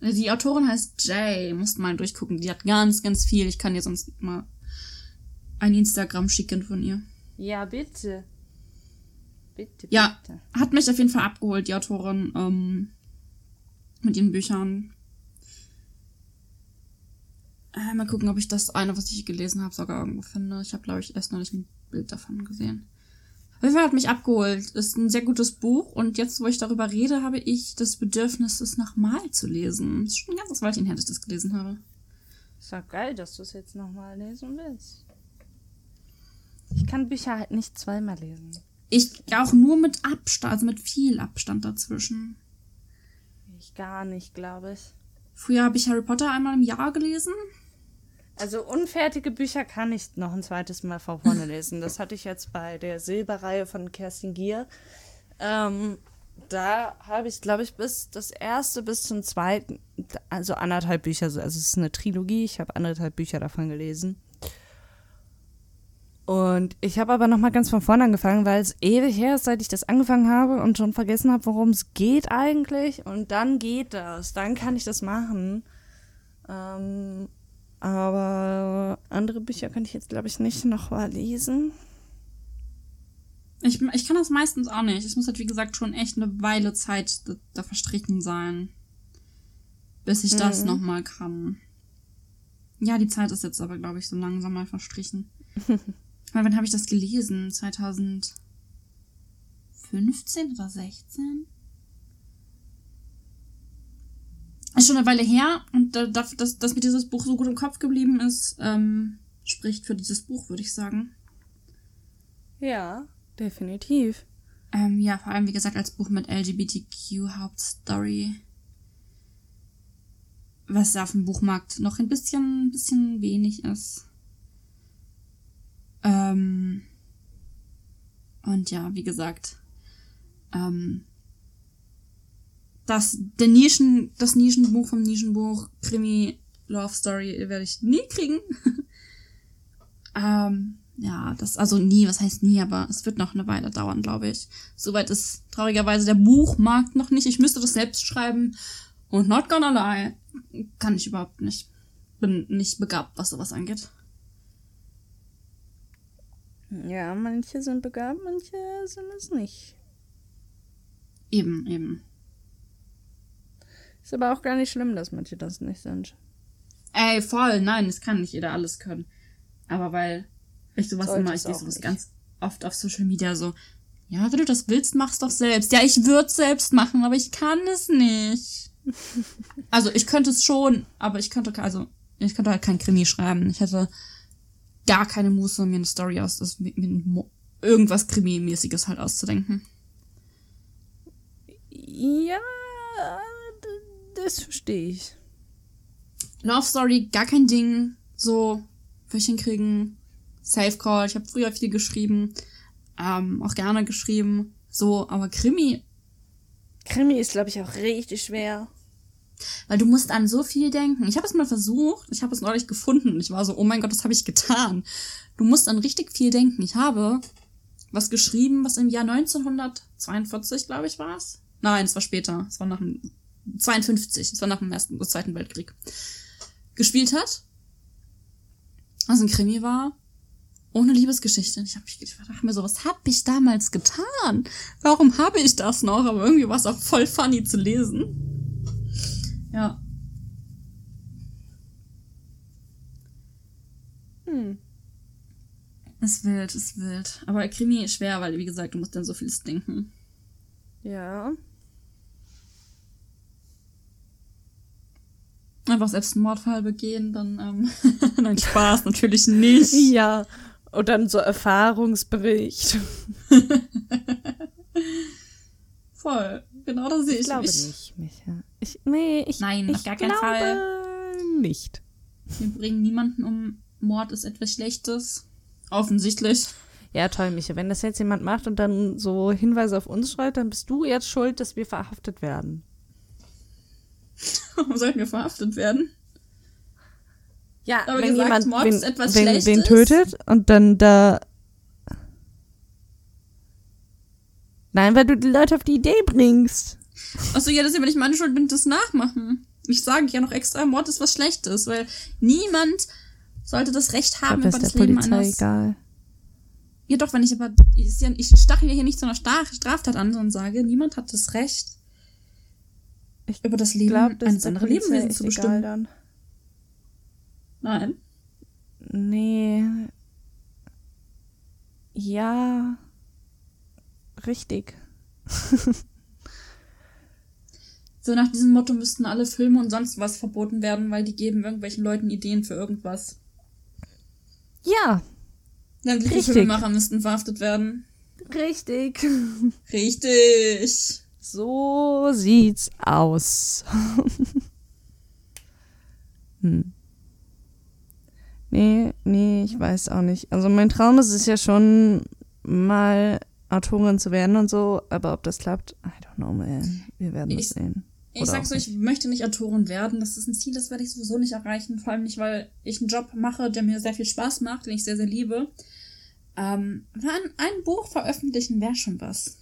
Die Autorin heißt Jay. Musst mal durchgucken. Die hat ganz, ganz viel. Ich kann dir sonst mal ein Instagram schicken von ihr. Ja, bitte. Bitte, ja, bitte. hat mich auf jeden Fall abgeholt, die Autorin, ähm, mit ihren Büchern. Äh, mal gucken, ob ich das eine, was ich gelesen habe, sogar irgendwo finde. Ich habe, glaube ich, erst noch nicht ein Bild davon gesehen. Auf jeden Fall hat mich abgeholt. Ist ein sehr gutes Buch und jetzt, wo ich darüber rede, habe ich das Bedürfnis, es nochmal zu lesen. Das ist schon ein ganzes Weilchen her, dass ich das gelesen habe. Ist doch geil, dass du es jetzt nochmal lesen willst. Ich kann Bücher halt nicht zweimal lesen. Ich auch nur mit Abstand, also mit viel Abstand dazwischen. Ich gar nicht, glaube ich. Früher habe ich Harry Potter einmal im Jahr gelesen. Also unfertige Bücher kann ich noch ein zweites Mal von vorne lesen. Das hatte ich jetzt bei der Silberreihe von Kerstin Gier. Ähm, da habe ich, glaube ich, bis das erste bis zum zweiten, also anderthalb Bücher, also es ist eine Trilogie, ich habe anderthalb Bücher davon gelesen. Und ich habe aber noch mal ganz von vorne angefangen, weil es ewig her ist, seit ich das angefangen habe und schon vergessen habe, worum es geht eigentlich. Und dann geht das, dann kann ich das machen. Ähm, aber andere Bücher könnte ich jetzt, glaube ich, nicht noch mal lesen. Ich, ich kann das meistens auch nicht. Es muss halt, wie gesagt, schon echt eine Weile Zeit da, da verstrichen sein, bis ich mhm. das noch mal kann. Ja, die Zeit ist jetzt aber, glaube ich, so langsam mal verstrichen. Weil wann habe ich das gelesen? 2015 oder 16? Ist schon eine Weile her und da, dass, dass mir dieses Buch so gut im Kopf geblieben ist, ähm, spricht für dieses Buch, würde ich sagen. Ja, definitiv. Ähm, ja, vor allem, wie gesagt, als Buch mit LGBTQ-Hauptstory. Was auf dem Buchmarkt noch ein bisschen, ein bisschen wenig ist. Ähm, und ja, wie gesagt, ähm, das, der Nischen, das Nischenbuch vom Nischenbuch, Krimi, Love Story, werde ich nie kriegen. ähm, ja, das, also nie, was heißt nie, aber es wird noch eine Weile dauern, glaube ich. Soweit ist traurigerweise der Buchmarkt noch nicht. Ich müsste das selbst schreiben. Und not gonna lie, kann ich überhaupt nicht. Bin nicht begabt, was sowas angeht. Ja, manche sind begabt, manche sind es nicht. Eben, eben. Ist aber auch gar nicht schlimm, dass manche das nicht sind. Ey, voll, nein, es kann nicht jeder alles können. Aber weil ich sowas Sollte immer, ich sehe sowas nicht. ganz oft auf Social Media so, ja, wenn du das willst, mach's doch selbst. Ja, ich würde selbst machen, aber ich kann es nicht. also ich könnte es schon, aber ich könnte, also ich könnte halt kein Krimi schreiben. Ich hätte gar keine Muße, mir eine Story aus, das, mir, mir irgendwas Krimi-mäßiges halt auszudenken. Ja, das verstehe ich. Love Story, gar kein Ding. So, Wöchchen kriegen. Safe Call. Ich habe früher viel geschrieben. Ähm, auch gerne geschrieben. So, aber Krimi. Krimi ist, glaube ich, auch richtig schwer. Weil du musst an so viel denken. Ich habe es mal versucht. Ich habe es neulich gefunden. Und ich war so, oh mein Gott, das habe ich getan. Du musst an richtig viel denken. Ich habe was geschrieben, was im Jahr 1942, glaube ich, war es. Nein, es war später. Es war nach dem 52, das war nach dem Ersten oder Zweiten Weltkrieg, gespielt hat. Was ein Krimi war. Ohne Liebesgeschichte. Und ich habe mich gedacht, mir so, was hab ich damals getan? Warum habe ich das noch? Aber irgendwie war es auch voll funny zu lesen. Ja. Hm. Es wild, es wild. Aber Krimi ist schwer, weil, wie gesagt, du musst dann so vieles denken. Ja. Einfach selbst einen Mordfall begehen, dann, ähm, nein, Spaß, natürlich nicht. Ja, und dann so Erfahrungsbericht. Voll, genau das sehe ich, ich glaube mich. nicht, Micha. Ich, nee, ich, Nein, ich auf gar keinen glaube Fall. nicht. Wir bringen niemanden um. Mord ist etwas Schlechtes. Offensichtlich. Ja, toll, Micha. Wenn das jetzt jemand macht und dann so Hinweise auf uns schreibt, dann bist du jetzt schuld, dass wir verhaftet werden. Warum sollten wir verhaftet werden? Ja, Aber wenn gesagt, jemand Mord wen, ist etwas wen, wen tötet und dann da. Nein, weil du die Leute auf die Idee bringst. Achso, ja, das ist ja, wenn ich meine Schuld bin, das nachmachen. Ich sage ja noch extra, Mord ist was Schlechtes, weil niemand sollte das Recht haben, das über das der Leben Polizei eines. egal. Ja, doch, wenn ich aber. Ja, ich stachel ja hier nicht zu einer Straftat an, sondern sage, niemand hat das Recht, Ich über das Leben glaube, das eines anderen Lebewesens zu bestimmen. dann. Nein. Nee. Ja. Richtig. So nach diesem Motto müssten alle Filme und sonst was verboten werden, weil die geben irgendwelchen Leuten Ideen für irgendwas. Ja, Sämtliche Richtig. Filmemacher müssten verhaftet werden. richtig. Richtig. So sieht's aus. hm. Nee, nee, ich weiß auch nicht. Also mein Traum ist es ja schon, mal Autorin zu werden und so, aber ob das klappt, I don't know, man. Wir werden es Ich- sehen. Ich Oder sag so, ich möchte nicht Autorin werden. Das ist ein Ziel, das werde ich sowieso nicht erreichen. Vor allem nicht, weil ich einen Job mache, der mir sehr viel Spaß macht, den ich sehr, sehr liebe. Ähm, ein Buch veröffentlichen wäre schon was.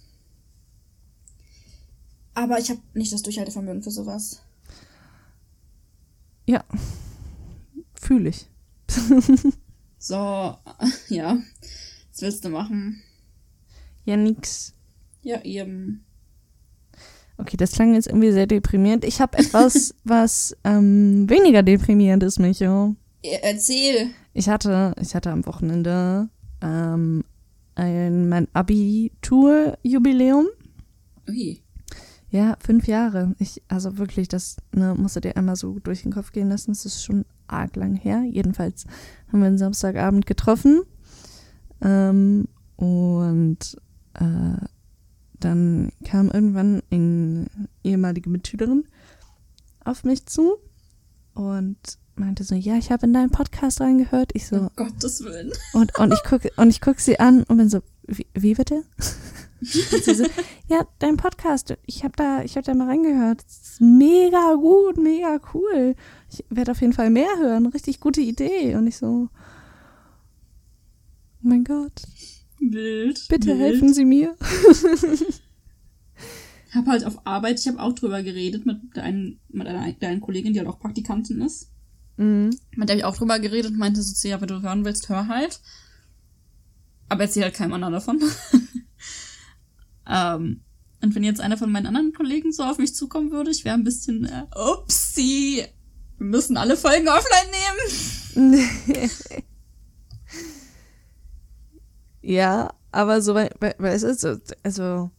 Aber ich habe nicht das Durchhaltevermögen für sowas. Ja, fühle ich. So, ja. Was willst du machen? Ja, nix. Ja, eben. Okay, das klang jetzt irgendwie sehr deprimierend. Ich habe etwas, was ähm, weniger deprimierend ist, Micho. Erzähl. Ich hatte, ich hatte am Wochenende ähm, ein, mein Abitur-Jubiläum. Ui. Ja, fünf Jahre. Ich, also wirklich, das ne, musst du dir einmal so durch den Kopf gehen lassen. Das ist schon arg lang her. Jedenfalls haben wir einen Samstagabend getroffen. Ähm, und äh, dann kam irgendwann eine ehemalige Mitschülerin auf mich zu und meinte so, ja, ich habe in deinen Podcast reingehört. Ich so, Um Gottes Willen. und, und ich gucke und ich guck sie an und bin so, wie, wie bitte? So, ja, dein Podcast, ich habe da, ich habe da mal reingehört. Mega gut, mega cool. Ich werde auf jeden Fall mehr hören. Richtig gute Idee. Und ich so, oh mein Gott, Wild. bitte wild. helfen Sie mir. Ich habe halt auf Arbeit, ich habe auch drüber geredet mit, der einen, mit einer kleinen Kollegin, die halt auch Praktikantin ist. Mhm. Mit der habe ich auch drüber geredet und meinte so, ja, wenn du hören willst, hör halt. Aber erzähl halt keinem anderen davon. ähm, und wenn jetzt einer von meinen anderen Kollegen so auf mich zukommen würde, ich wäre ein bisschen, äh, upsie, wir müssen alle Folgen offline nehmen. Ja, aber so, weil, es ist so, also,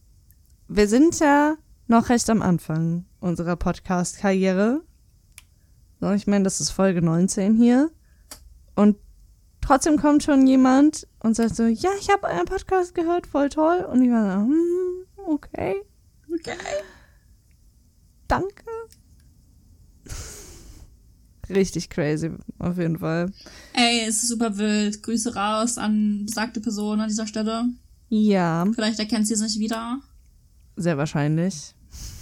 wir sind ja noch recht am Anfang unserer Podcast-Karriere. Ich meine, das ist Folge 19 hier. Und trotzdem kommt schon jemand und sagt so, ja, ich habe euren Podcast gehört, voll toll. Und ich war so, hm, okay, Okay. danke. Richtig crazy, auf jeden Fall. Ey, es ist super wild. Grüße raus an besagte Person an dieser Stelle. Ja, Vielleicht erkennt sie sich wieder. sehr wahrscheinlich.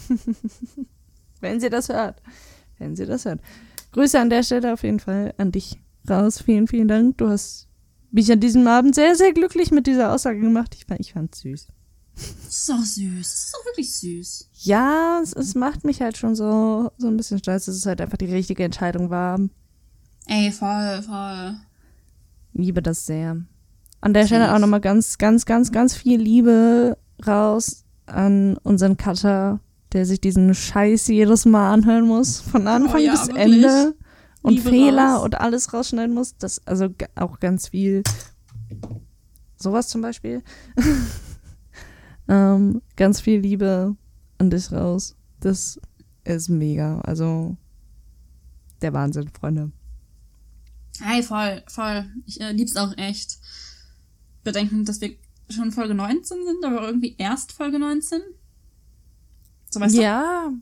Wenn sie das hört. Wenn sie das hört. Grüße an der Stelle auf jeden Fall an dich raus. Vielen, vielen Dank. Du hast mich an diesem Abend sehr, sehr glücklich mit dieser Aussage gemacht. Ich, fand- ich fand's süß. Auch süß. Ist auch wirklich süß. Ja, es, es macht mich halt schon so, so ein bisschen stolz, dass es halt einfach die richtige Entscheidung war. Ey, voll, voll. Liebe das sehr. An der Stelle auch nochmal ganz, ganz, ganz, ganz viel Liebe raus an unseren Cutter, der sich diesen Scheiß jedes Mal anhören muss. Von Anfang Oh ja, bis wirklich. Ende. Und Liebe Fehler raus. und alles rausschneiden muss. Das, also auch ganz viel. Sowas zum Beispiel. ähm, ganz viel Liebe an dich raus. Das ist mega. Also der Wahnsinn, Freunde. Hey, voll, voll. Ich äh, lieb's auch echt. Bedenken, dass wir schon Folge 19 sind, aber irgendwie erst Folge 19. So weißt ja. Du?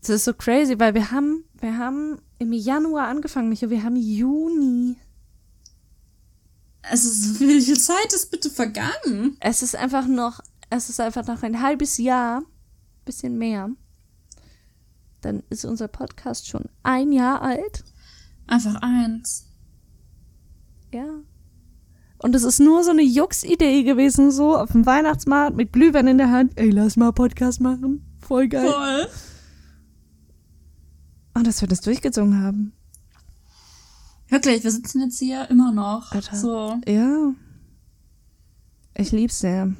Das ist so crazy, weil wir haben, wir haben im Januar angefangen, Micho, wir haben Juni. Es ist, wie viel Zeit ist bitte vergangen? Es ist einfach noch, es ist einfach noch ein halbes Jahr, bisschen mehr. Dann ist unser Podcast schon ein Jahr alt. Einfach eins. Ja. Und es ist nur so eine Jux-Idee gewesen, so auf dem Weihnachtsmarkt mit Glühwein in der Hand. Ey, lass mal Podcast machen. Voll geil. Voll. Und dass wir das durchgezogen haben. Wirklich, wir sitzen jetzt hier immer noch. Alter. So. Ja. Ich lieb's sehr.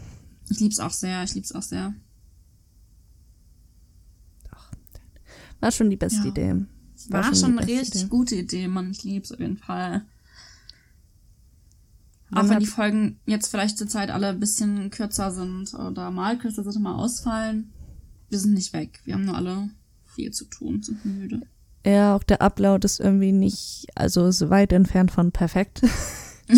Ich lieb's auch sehr, ich lieb's auch sehr. Doch. War schon die beste ja. Idee. War, War schon, eine richtig Idee. gute Idee, Mann. Ich lieb's auf jeden Fall. Auch wenn die Folgen jetzt vielleicht zur Zeit alle ein bisschen kürzer sind oder mal kürzer sind, mal ausfallen. Wir sind nicht weg. Wir haben nur alle viel zu tun, sind müde. Ja, auch der Upload ist irgendwie nicht, also ist weit entfernt von perfekt.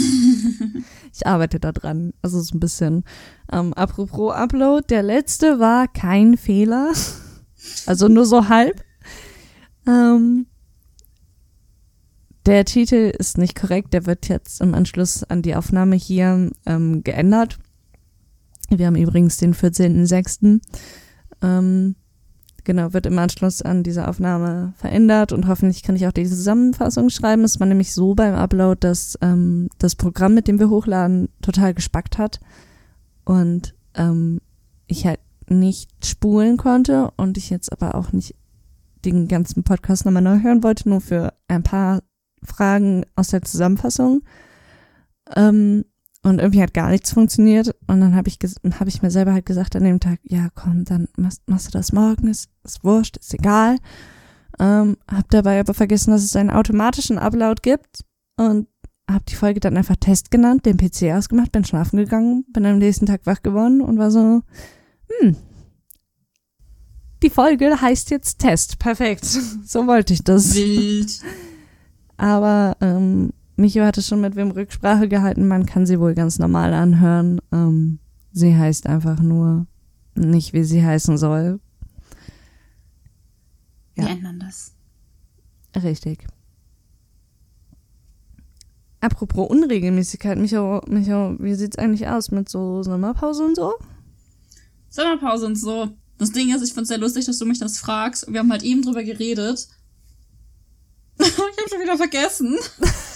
ich arbeite da dran. Also so ein bisschen. Ähm, apropos Upload, der letzte war kein Fehler. Also nur so halb. Ähm, der Titel ist nicht korrekt, der wird jetzt im Anschluss an die Aufnahme hier ähm, geändert. Wir haben übrigens den 14.06. Ähm, genau, wird im Anschluss an diese Aufnahme verändert und hoffentlich kann ich auch die Zusammenfassung schreiben. Es war nämlich so beim Upload, dass ähm, das Programm, mit dem wir hochladen, total gespackt hat und ähm, ich halt nicht spulen konnte und ich jetzt aber auch nicht den ganzen Podcast nochmal neu hören wollte, nur für ein paar Fragen aus der Zusammenfassung. Ähm, und irgendwie hat gar nichts funktioniert. Und dann habe ich, hab ich mir selber halt gesagt an dem Tag, ja komm, dann machst, machst du das morgen, ist, ist wurscht, ist egal. Ähm, hab dabei aber vergessen, dass es einen automatischen Upload gibt. Und hab die Folge dann einfach Test genannt, den PC ausgemacht, bin schlafen gegangen, bin am nächsten Tag wach geworden und war so, hm, die Folge heißt jetzt Test. Perfekt. So wollte ich das. Wild. Aber ähm, Micho hatte schon mit wem Rücksprache gehalten, man kann sie wohl ganz normal anhören. Ähm, sie heißt einfach nur nicht, wie sie heißen soll. Ja. Wir ändern das. Richtig. Apropos Unregelmäßigkeit, Micho, Micho, wie sieht's eigentlich aus mit so Sommerpause und so? Sommerpause und so. Das Ding ist, ich find's sehr lustig, dass du mich das fragst. Wir haben halt eben drüber geredet. ich habe schon wieder vergessen.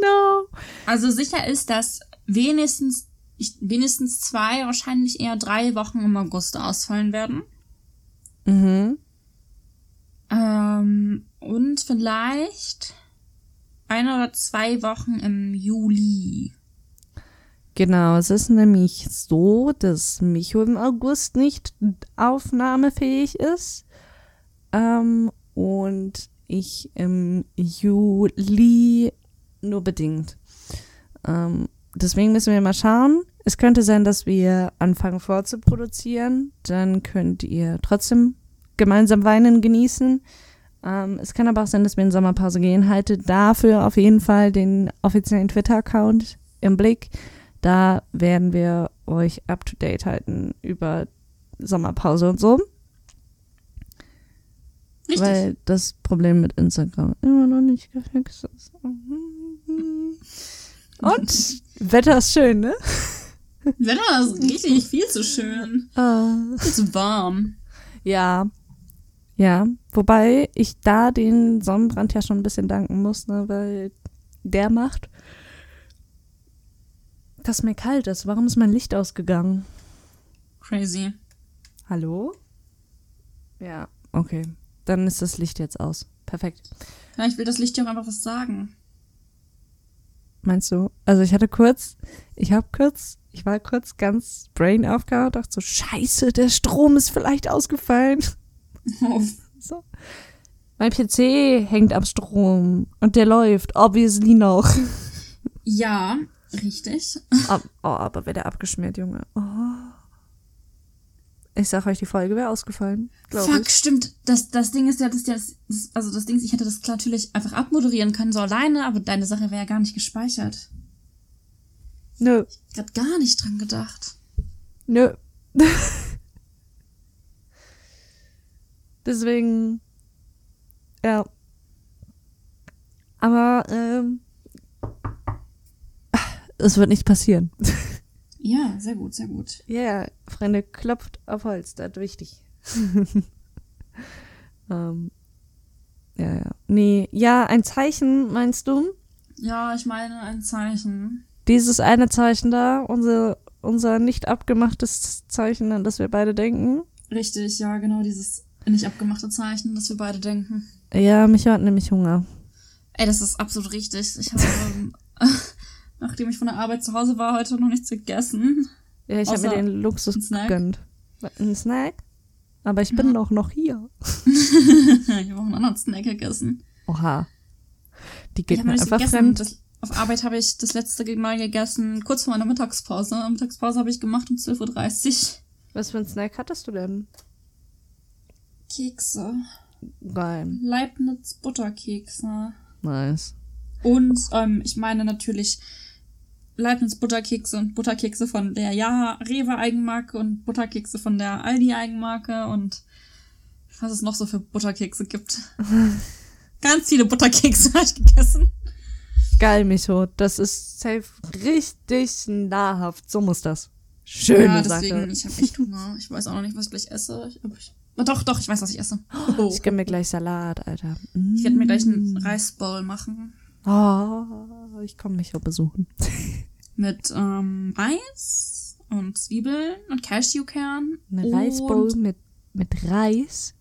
no. Also sicher ist, dass wenigstens, ich, wenigstens zwei, wahrscheinlich eher drei Wochen im August ausfallen werden. Mhm. Ähm, und vielleicht eine oder zwei Wochen im Juli. Genau, es ist nämlich so, dass Micho im August nicht aufnahmefähig ist. Ähm, und ich im Juli nur bedingt. Ähm, deswegen müssen wir mal schauen. Es könnte sein, dass wir anfangen vorzuproduzieren. Dann könnt ihr trotzdem gemeinsam Weinen genießen. Ähm, es kann aber auch sein, dass wir in Sommerpause gehen. Haltet dafür auf jeden Fall den offiziellen Twitter-Account im Blick. Da werden wir euch up to date halten über Sommerpause und so. Richtig. Weil das Problem mit Instagram immer noch nicht gefixt ist. Und Wetter ist schön, ne? Wetter ist richtig viel zu schön. Uh. Ist warm. Ja. Ja. Wobei ich da den Sonnenbrand ja schon ein bisschen danken muss, ne? Weil der macht, dass mir kalt ist. Warum ist mein Licht ausgegangen? Crazy. Hallo? Ja, okay. Dann ist das Licht jetzt aus. Perfekt. Ja, ich will das Licht ja auch einfach was sagen. Meinst du? Also ich hatte kurz, ich hab kurz, ich war kurz ganz brain aufgehauen, dachte so, scheiße, der Strom ist vielleicht ausgefallen. So. Mein PC hängt am Strom und der läuft, obviously noch. Ja, richtig. Oh, oh aber wäre der abgeschmiert, Junge. Oh. Ich sag euch, die Folge wäre ausgefallen. Fuck, ich. stimmt. Das, das Ding ist ja, das, das, das, also das Ding ist, ich hätte das natürlich einfach abmoderieren können, so alleine, aber deine Sache wäre ja gar nicht gespeichert. Nö. Ich hab gar nicht dran gedacht. Nö. Deswegen, ja. Aber, ähm, es wird nicht passieren. Ja, sehr gut, sehr gut. Ja, yeah, Freunde, klopft auf Holz, das ist wichtig. ähm, ja, ja. Nee, ja, ein Zeichen, meinst du? Ja, ich meine ein Zeichen. Dieses eine Zeichen da, unser, unser nicht abgemachtes Zeichen, an das wir beide denken. Richtig, ja, genau, dieses nicht abgemachte Zeichen, das wir beide denken. Ja, mich hat nämlich Hunger. Ey, das ist absolut richtig. Ich habe ähm, nachdem ich von der Arbeit zu Hause war, heute noch nichts gegessen. Ja, ich habe mir den Luxus gegönnt. Ein Snack? Aber ich bin ja. doch noch hier. ich habe auch einen anderen Snack gegessen. Oha. Die geht mir einfach fremd. Das, auf Arbeit habe ich das letzte Mal gegessen, kurz vor meiner Mittagspause. Mittagspause habe ich gemacht um 12.30 Uhr. Was für ein Snack hattest du denn? Kekse. Geil. Leibniz Butterkekse. Nice. Und ähm, ich meine natürlich Leibniz Butterkekse und Butterkekse von der Ja Rewe Eigenmarke und Butterkekse von der Aldi Eigenmarke und was es noch so für Butterkekse gibt. Ganz viele Butterkekse habe ich gegessen. Geil, Micho. Das ist safe richtig nahrhaft. So muss das. Schöne ja, deswegen, Sache. ich habe echt Hunger. Ich weiß auch noch nicht, was ich gleich esse. Ich, ich, doch, doch, ich weiß, was ich esse. Oh. Ich gebe mir gleich Salat, Alter. Ich werde mir gleich einen mm. Reisbowl machen. Oh, ich komme mich auch besuchen. mit ähm, Reis und Zwiebeln und Cashewkern. Eine Reisbowl mit, mit Reis?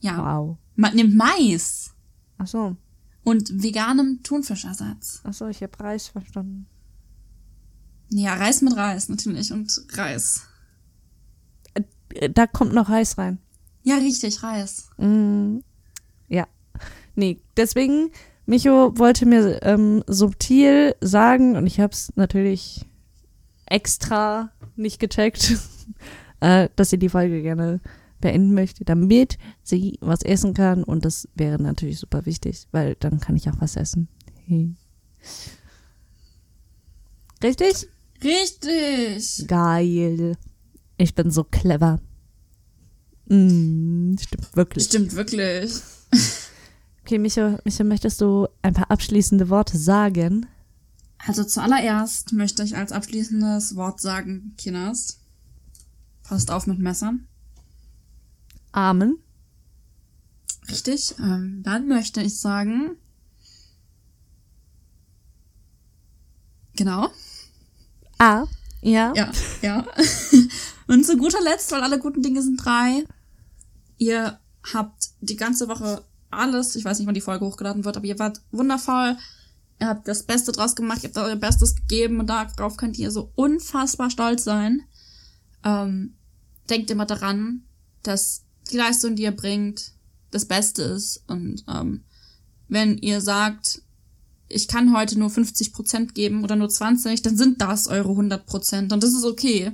Ja. Wow. Man nimmt Mais. Ach so. Und veganem Thunfischersatz. Ach so, ich habe Reis verstanden. Ja, Reis mit Reis natürlich und Reis. Äh, da kommt noch Reis rein. Ja, richtig, Reis. Mm, ja. Nee, deswegen Micho wollte mir ähm, subtil sagen, und ich habe es natürlich extra nicht gecheckt, äh, dass sie die Folge gerne beenden möchte, damit sie was essen kann. Und das wäre natürlich super wichtig, weil dann kann ich auch was essen. Hey. Richtig? Richtig. Geil. Ich bin so clever. Mm, stimmt wirklich. Stimmt wirklich. Okay, Micha, Micha, möchtest du ein paar abschließende Worte sagen? Also zuallererst möchte ich als abschließendes Wort sagen, Kinas, passt auf mit Messern. Amen. Richtig. Ähm, dann möchte ich sagen, genau. Ah, ja. Ja, ja. Und zu guter Letzt, weil alle guten Dinge sind drei, ihr habt die ganze Woche alles. Ich weiß nicht, wann die Folge hochgeladen wird, aber ihr wart wundervoll. Ihr habt das Beste draus gemacht, ihr habt euer Bestes gegeben und darauf könnt ihr so unfassbar stolz sein. Ähm, denkt immer daran, dass die Leistung, die ihr bringt, das Beste ist. Und ähm, wenn ihr sagt, ich kann heute nur 50% geben oder nur 20, dann sind das eure 100% und das ist okay.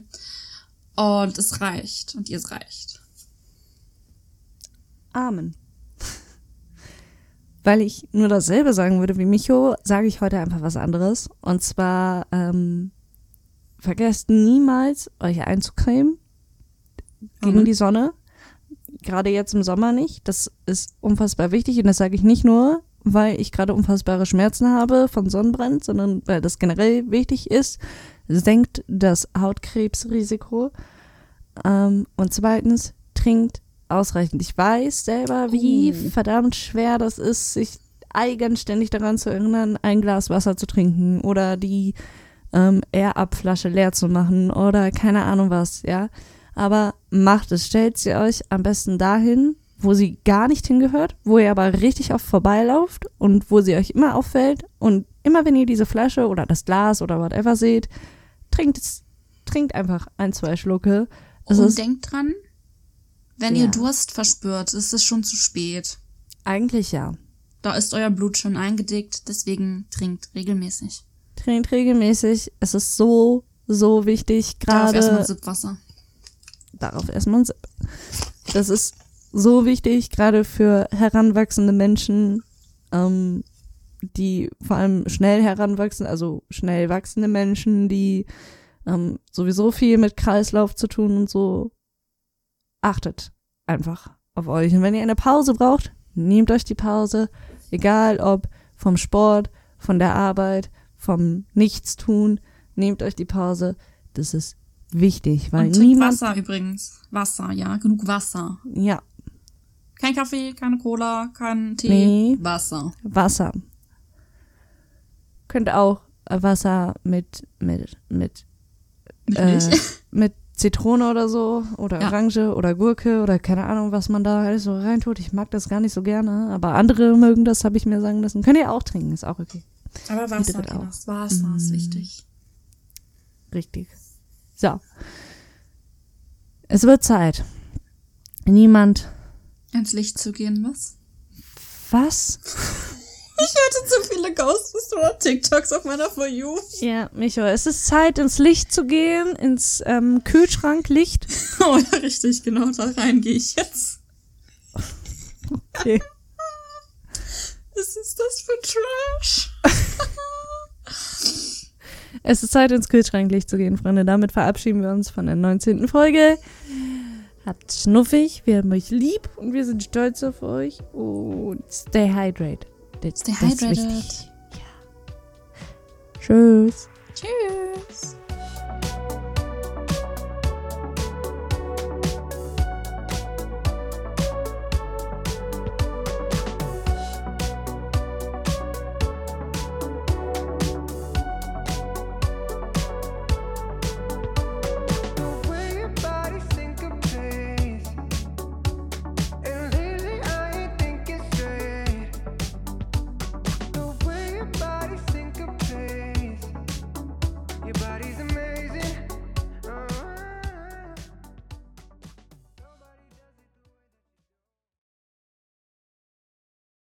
Und es reicht und ihr es reicht. Amen weil ich nur dasselbe sagen würde wie Micho, sage ich heute einfach was anderes. Und zwar, ähm, vergesst niemals, euch einzucremen gegen mhm. die Sonne. Gerade jetzt im Sommer nicht. Das ist unfassbar wichtig und das sage ich nicht nur, weil ich gerade unfassbare Schmerzen habe von Sonnenbrand, sondern weil das generell wichtig ist. Senkt das Hautkrebsrisiko. Ähm, und zweitens, trinkt ausreichend. Ich weiß selber, wie oh. verdammt schwer das ist, sich eigenständig daran zu erinnern, ein Glas Wasser zu trinken oder die ähm, Air-Up-Flasche leer zu machen oder keine Ahnung was, ja. Aber macht es, stellt sie euch am besten dahin, wo sie gar nicht hingehört, wo ihr aber richtig oft vorbeilauft und wo sie euch immer auffällt und immer wenn ihr diese Flasche oder das Glas oder whatever seht, trinkt es, trinkt einfach ein, zwei Schlucke. Es und denkt dran, wenn ja. ihr Durst verspürt, ist es schon zu spät. Eigentlich ja. Da ist euer Blut schon eingedickt, deswegen trinkt regelmäßig. Trinkt regelmäßig. Es ist so, so wichtig, gerade. Darf erstmal Sippwasser. darauf erstmal ein Sip. Das ist so wichtig, gerade für heranwachsende Menschen, ähm, die vor allem schnell heranwachsen, also schnell wachsende Menschen, die ähm, sowieso viel mit Kreislauf zu tun und so. Achtet einfach auf euch. Und wenn ihr eine Pause braucht, nehmt euch die Pause, egal ob vom Sport, von der Arbeit, vom Nichtstun, nehmt euch die Pause. Das ist wichtig, weil und niemand Wasser übrigens. Wasser, ja, genug Wasser. Ja. Kein Kaffee, keine Cola, kein Tee. Nee. Wasser. Wasser. Könnt auch Wasser mit mit mit Mit äh, mit Zitrone oder so oder Ja. Orange oder Gurke oder keine Ahnung, was man da alles so reintut. Ich mag das gar nicht so gerne, aber andere mögen das, habe ich mir sagen lassen. Könnt ihr auch trinken, ist auch okay. Aber Wasser, auch. Wasser ist Mm. wichtig. Richtig. So. Es wird Zeit. Niemand. Ins Licht zu gehen, was? Was? Ich hatte zu viele Ghostbuster TikToks auf meiner For You. Ja, Micho, es ist Zeit, ins Licht zu gehen, ins ähm, Kühlschranklicht. Oh ja, richtig, genau, da rein gehe ich jetzt. Okay. Was ist das für Trash? Es ist Zeit, ins Kühlschranklicht zu gehen, Freunde. Damit verabschieden wir uns von der 19. Folge. Habt schnuffig, wir haben euch lieb und wir sind stolz auf euch. Und stay hydrated. Stay hydrated. wichtig. Ja. Tschüss. Tschüss.